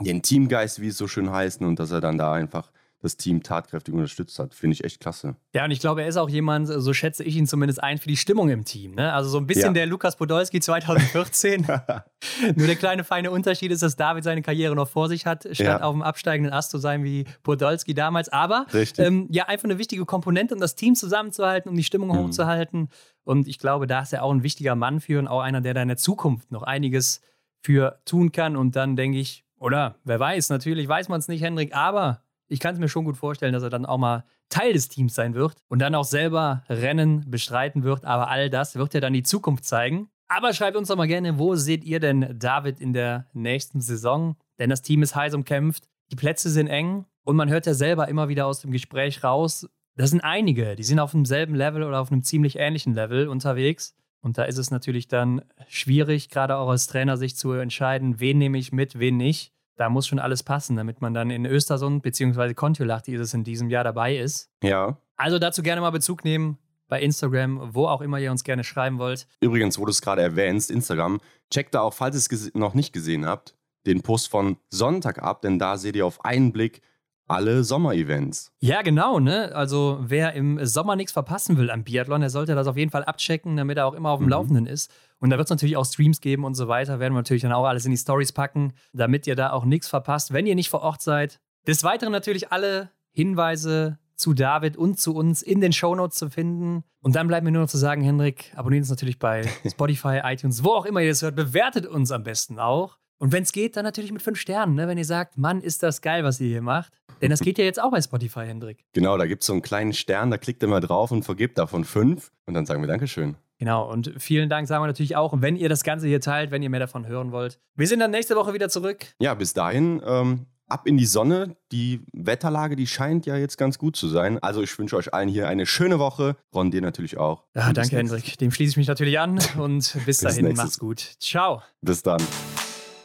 den Teamgeist, wie es so schön heißt, und dass er dann da einfach das Team tatkräftig unterstützt hat. Finde ich echt klasse. Ja, und ich glaube, er ist auch jemand, so schätze ich ihn zumindest ein, für die Stimmung im Team. Ne? Also so ein bisschen ja. der Lukas Podolski 2014. Nur der kleine feine Unterschied ist, dass David seine Karriere noch vor sich hat, statt ja. auf dem absteigenden Ast zu sein wie Podolski damals. Aber ähm, ja, einfach eine wichtige Komponente, um das Team zusammenzuhalten, um die Stimmung mhm. hochzuhalten. Und ich glaube, da ist er auch ein wichtiger Mann für und auch einer, der da in der Zukunft noch einiges für tun kann. Und dann denke ich, oder wer weiß, natürlich weiß man es nicht, Hendrik, aber ich kann es mir schon gut vorstellen, dass er dann auch mal Teil des Teams sein wird und dann auch selber Rennen bestreiten wird. Aber all das wird ja dann die Zukunft zeigen. Aber schreibt uns doch mal gerne, wo seht ihr denn David in der nächsten Saison? Denn das Team ist heiß umkämpft, die Plätze sind eng und man hört ja selber immer wieder aus dem Gespräch raus, da sind einige, die sind auf demselben Level oder auf einem ziemlich ähnlichen Level unterwegs. Und da ist es natürlich dann schwierig, gerade auch als Trainer, sich zu entscheiden, wen nehme ich mit, wen nicht. Da muss schon alles passen, damit man dann in Östersund bzw. Kontiolahti ist es in diesem Jahr dabei ist. Ja. Also dazu gerne mal Bezug nehmen bei Instagram, wo auch immer ihr uns gerne schreiben wollt. Übrigens, wo du es gerade erwähnst, Instagram, checkt da auch, falls ihr es noch nicht gesehen habt, den Post von Sonntag ab, denn da seht ihr auf einen Blick alle Sommerevents. Ja, genau, ne? Also wer im Sommer nichts verpassen will am Biathlon, der sollte das auf jeden Fall abchecken, damit er auch immer auf dem mhm. Laufenden ist. Und da wird es natürlich auch Streams geben und so weiter. Werden wir natürlich dann auch alles in die Stories packen, damit ihr da auch nichts verpasst, wenn ihr nicht vor Ort seid. Des Weiteren natürlich alle Hinweise zu David und zu uns in den Shownotes zu finden. Und dann bleibt mir nur noch zu sagen, Hendrik, abonniert uns natürlich bei Spotify, iTunes, wo auch immer ihr das hört. Bewertet uns am besten auch. Und wenn es geht, dann natürlich mit fünf Sternen, ne? wenn ihr sagt, Mann, ist das geil, was ihr hier macht. Denn das geht ja jetzt auch bei Spotify, Hendrik. Genau, da gibt es so einen kleinen Stern, da klickt ihr mal drauf und vergibt davon fünf. Und dann sagen wir Dankeschön. Genau, und vielen Dank sagen wir natürlich auch, wenn ihr das Ganze hier teilt, wenn ihr mehr davon hören wollt. Wir sind dann nächste Woche wieder zurück. Ja, bis dahin ähm, ab in die Sonne. Die Wetterlage, die scheint ja jetzt ganz gut zu sein. Also ich wünsche euch allen hier eine schöne Woche. Ron, dir natürlich auch. Ja, danke, Hendrik. Dem schließe ich mich natürlich an. Und bis, bis dahin, nächstes. macht's gut. Ciao. Bis dann.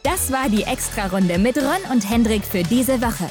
Das war die Extra-Runde mit Ron und Hendrik für diese Woche.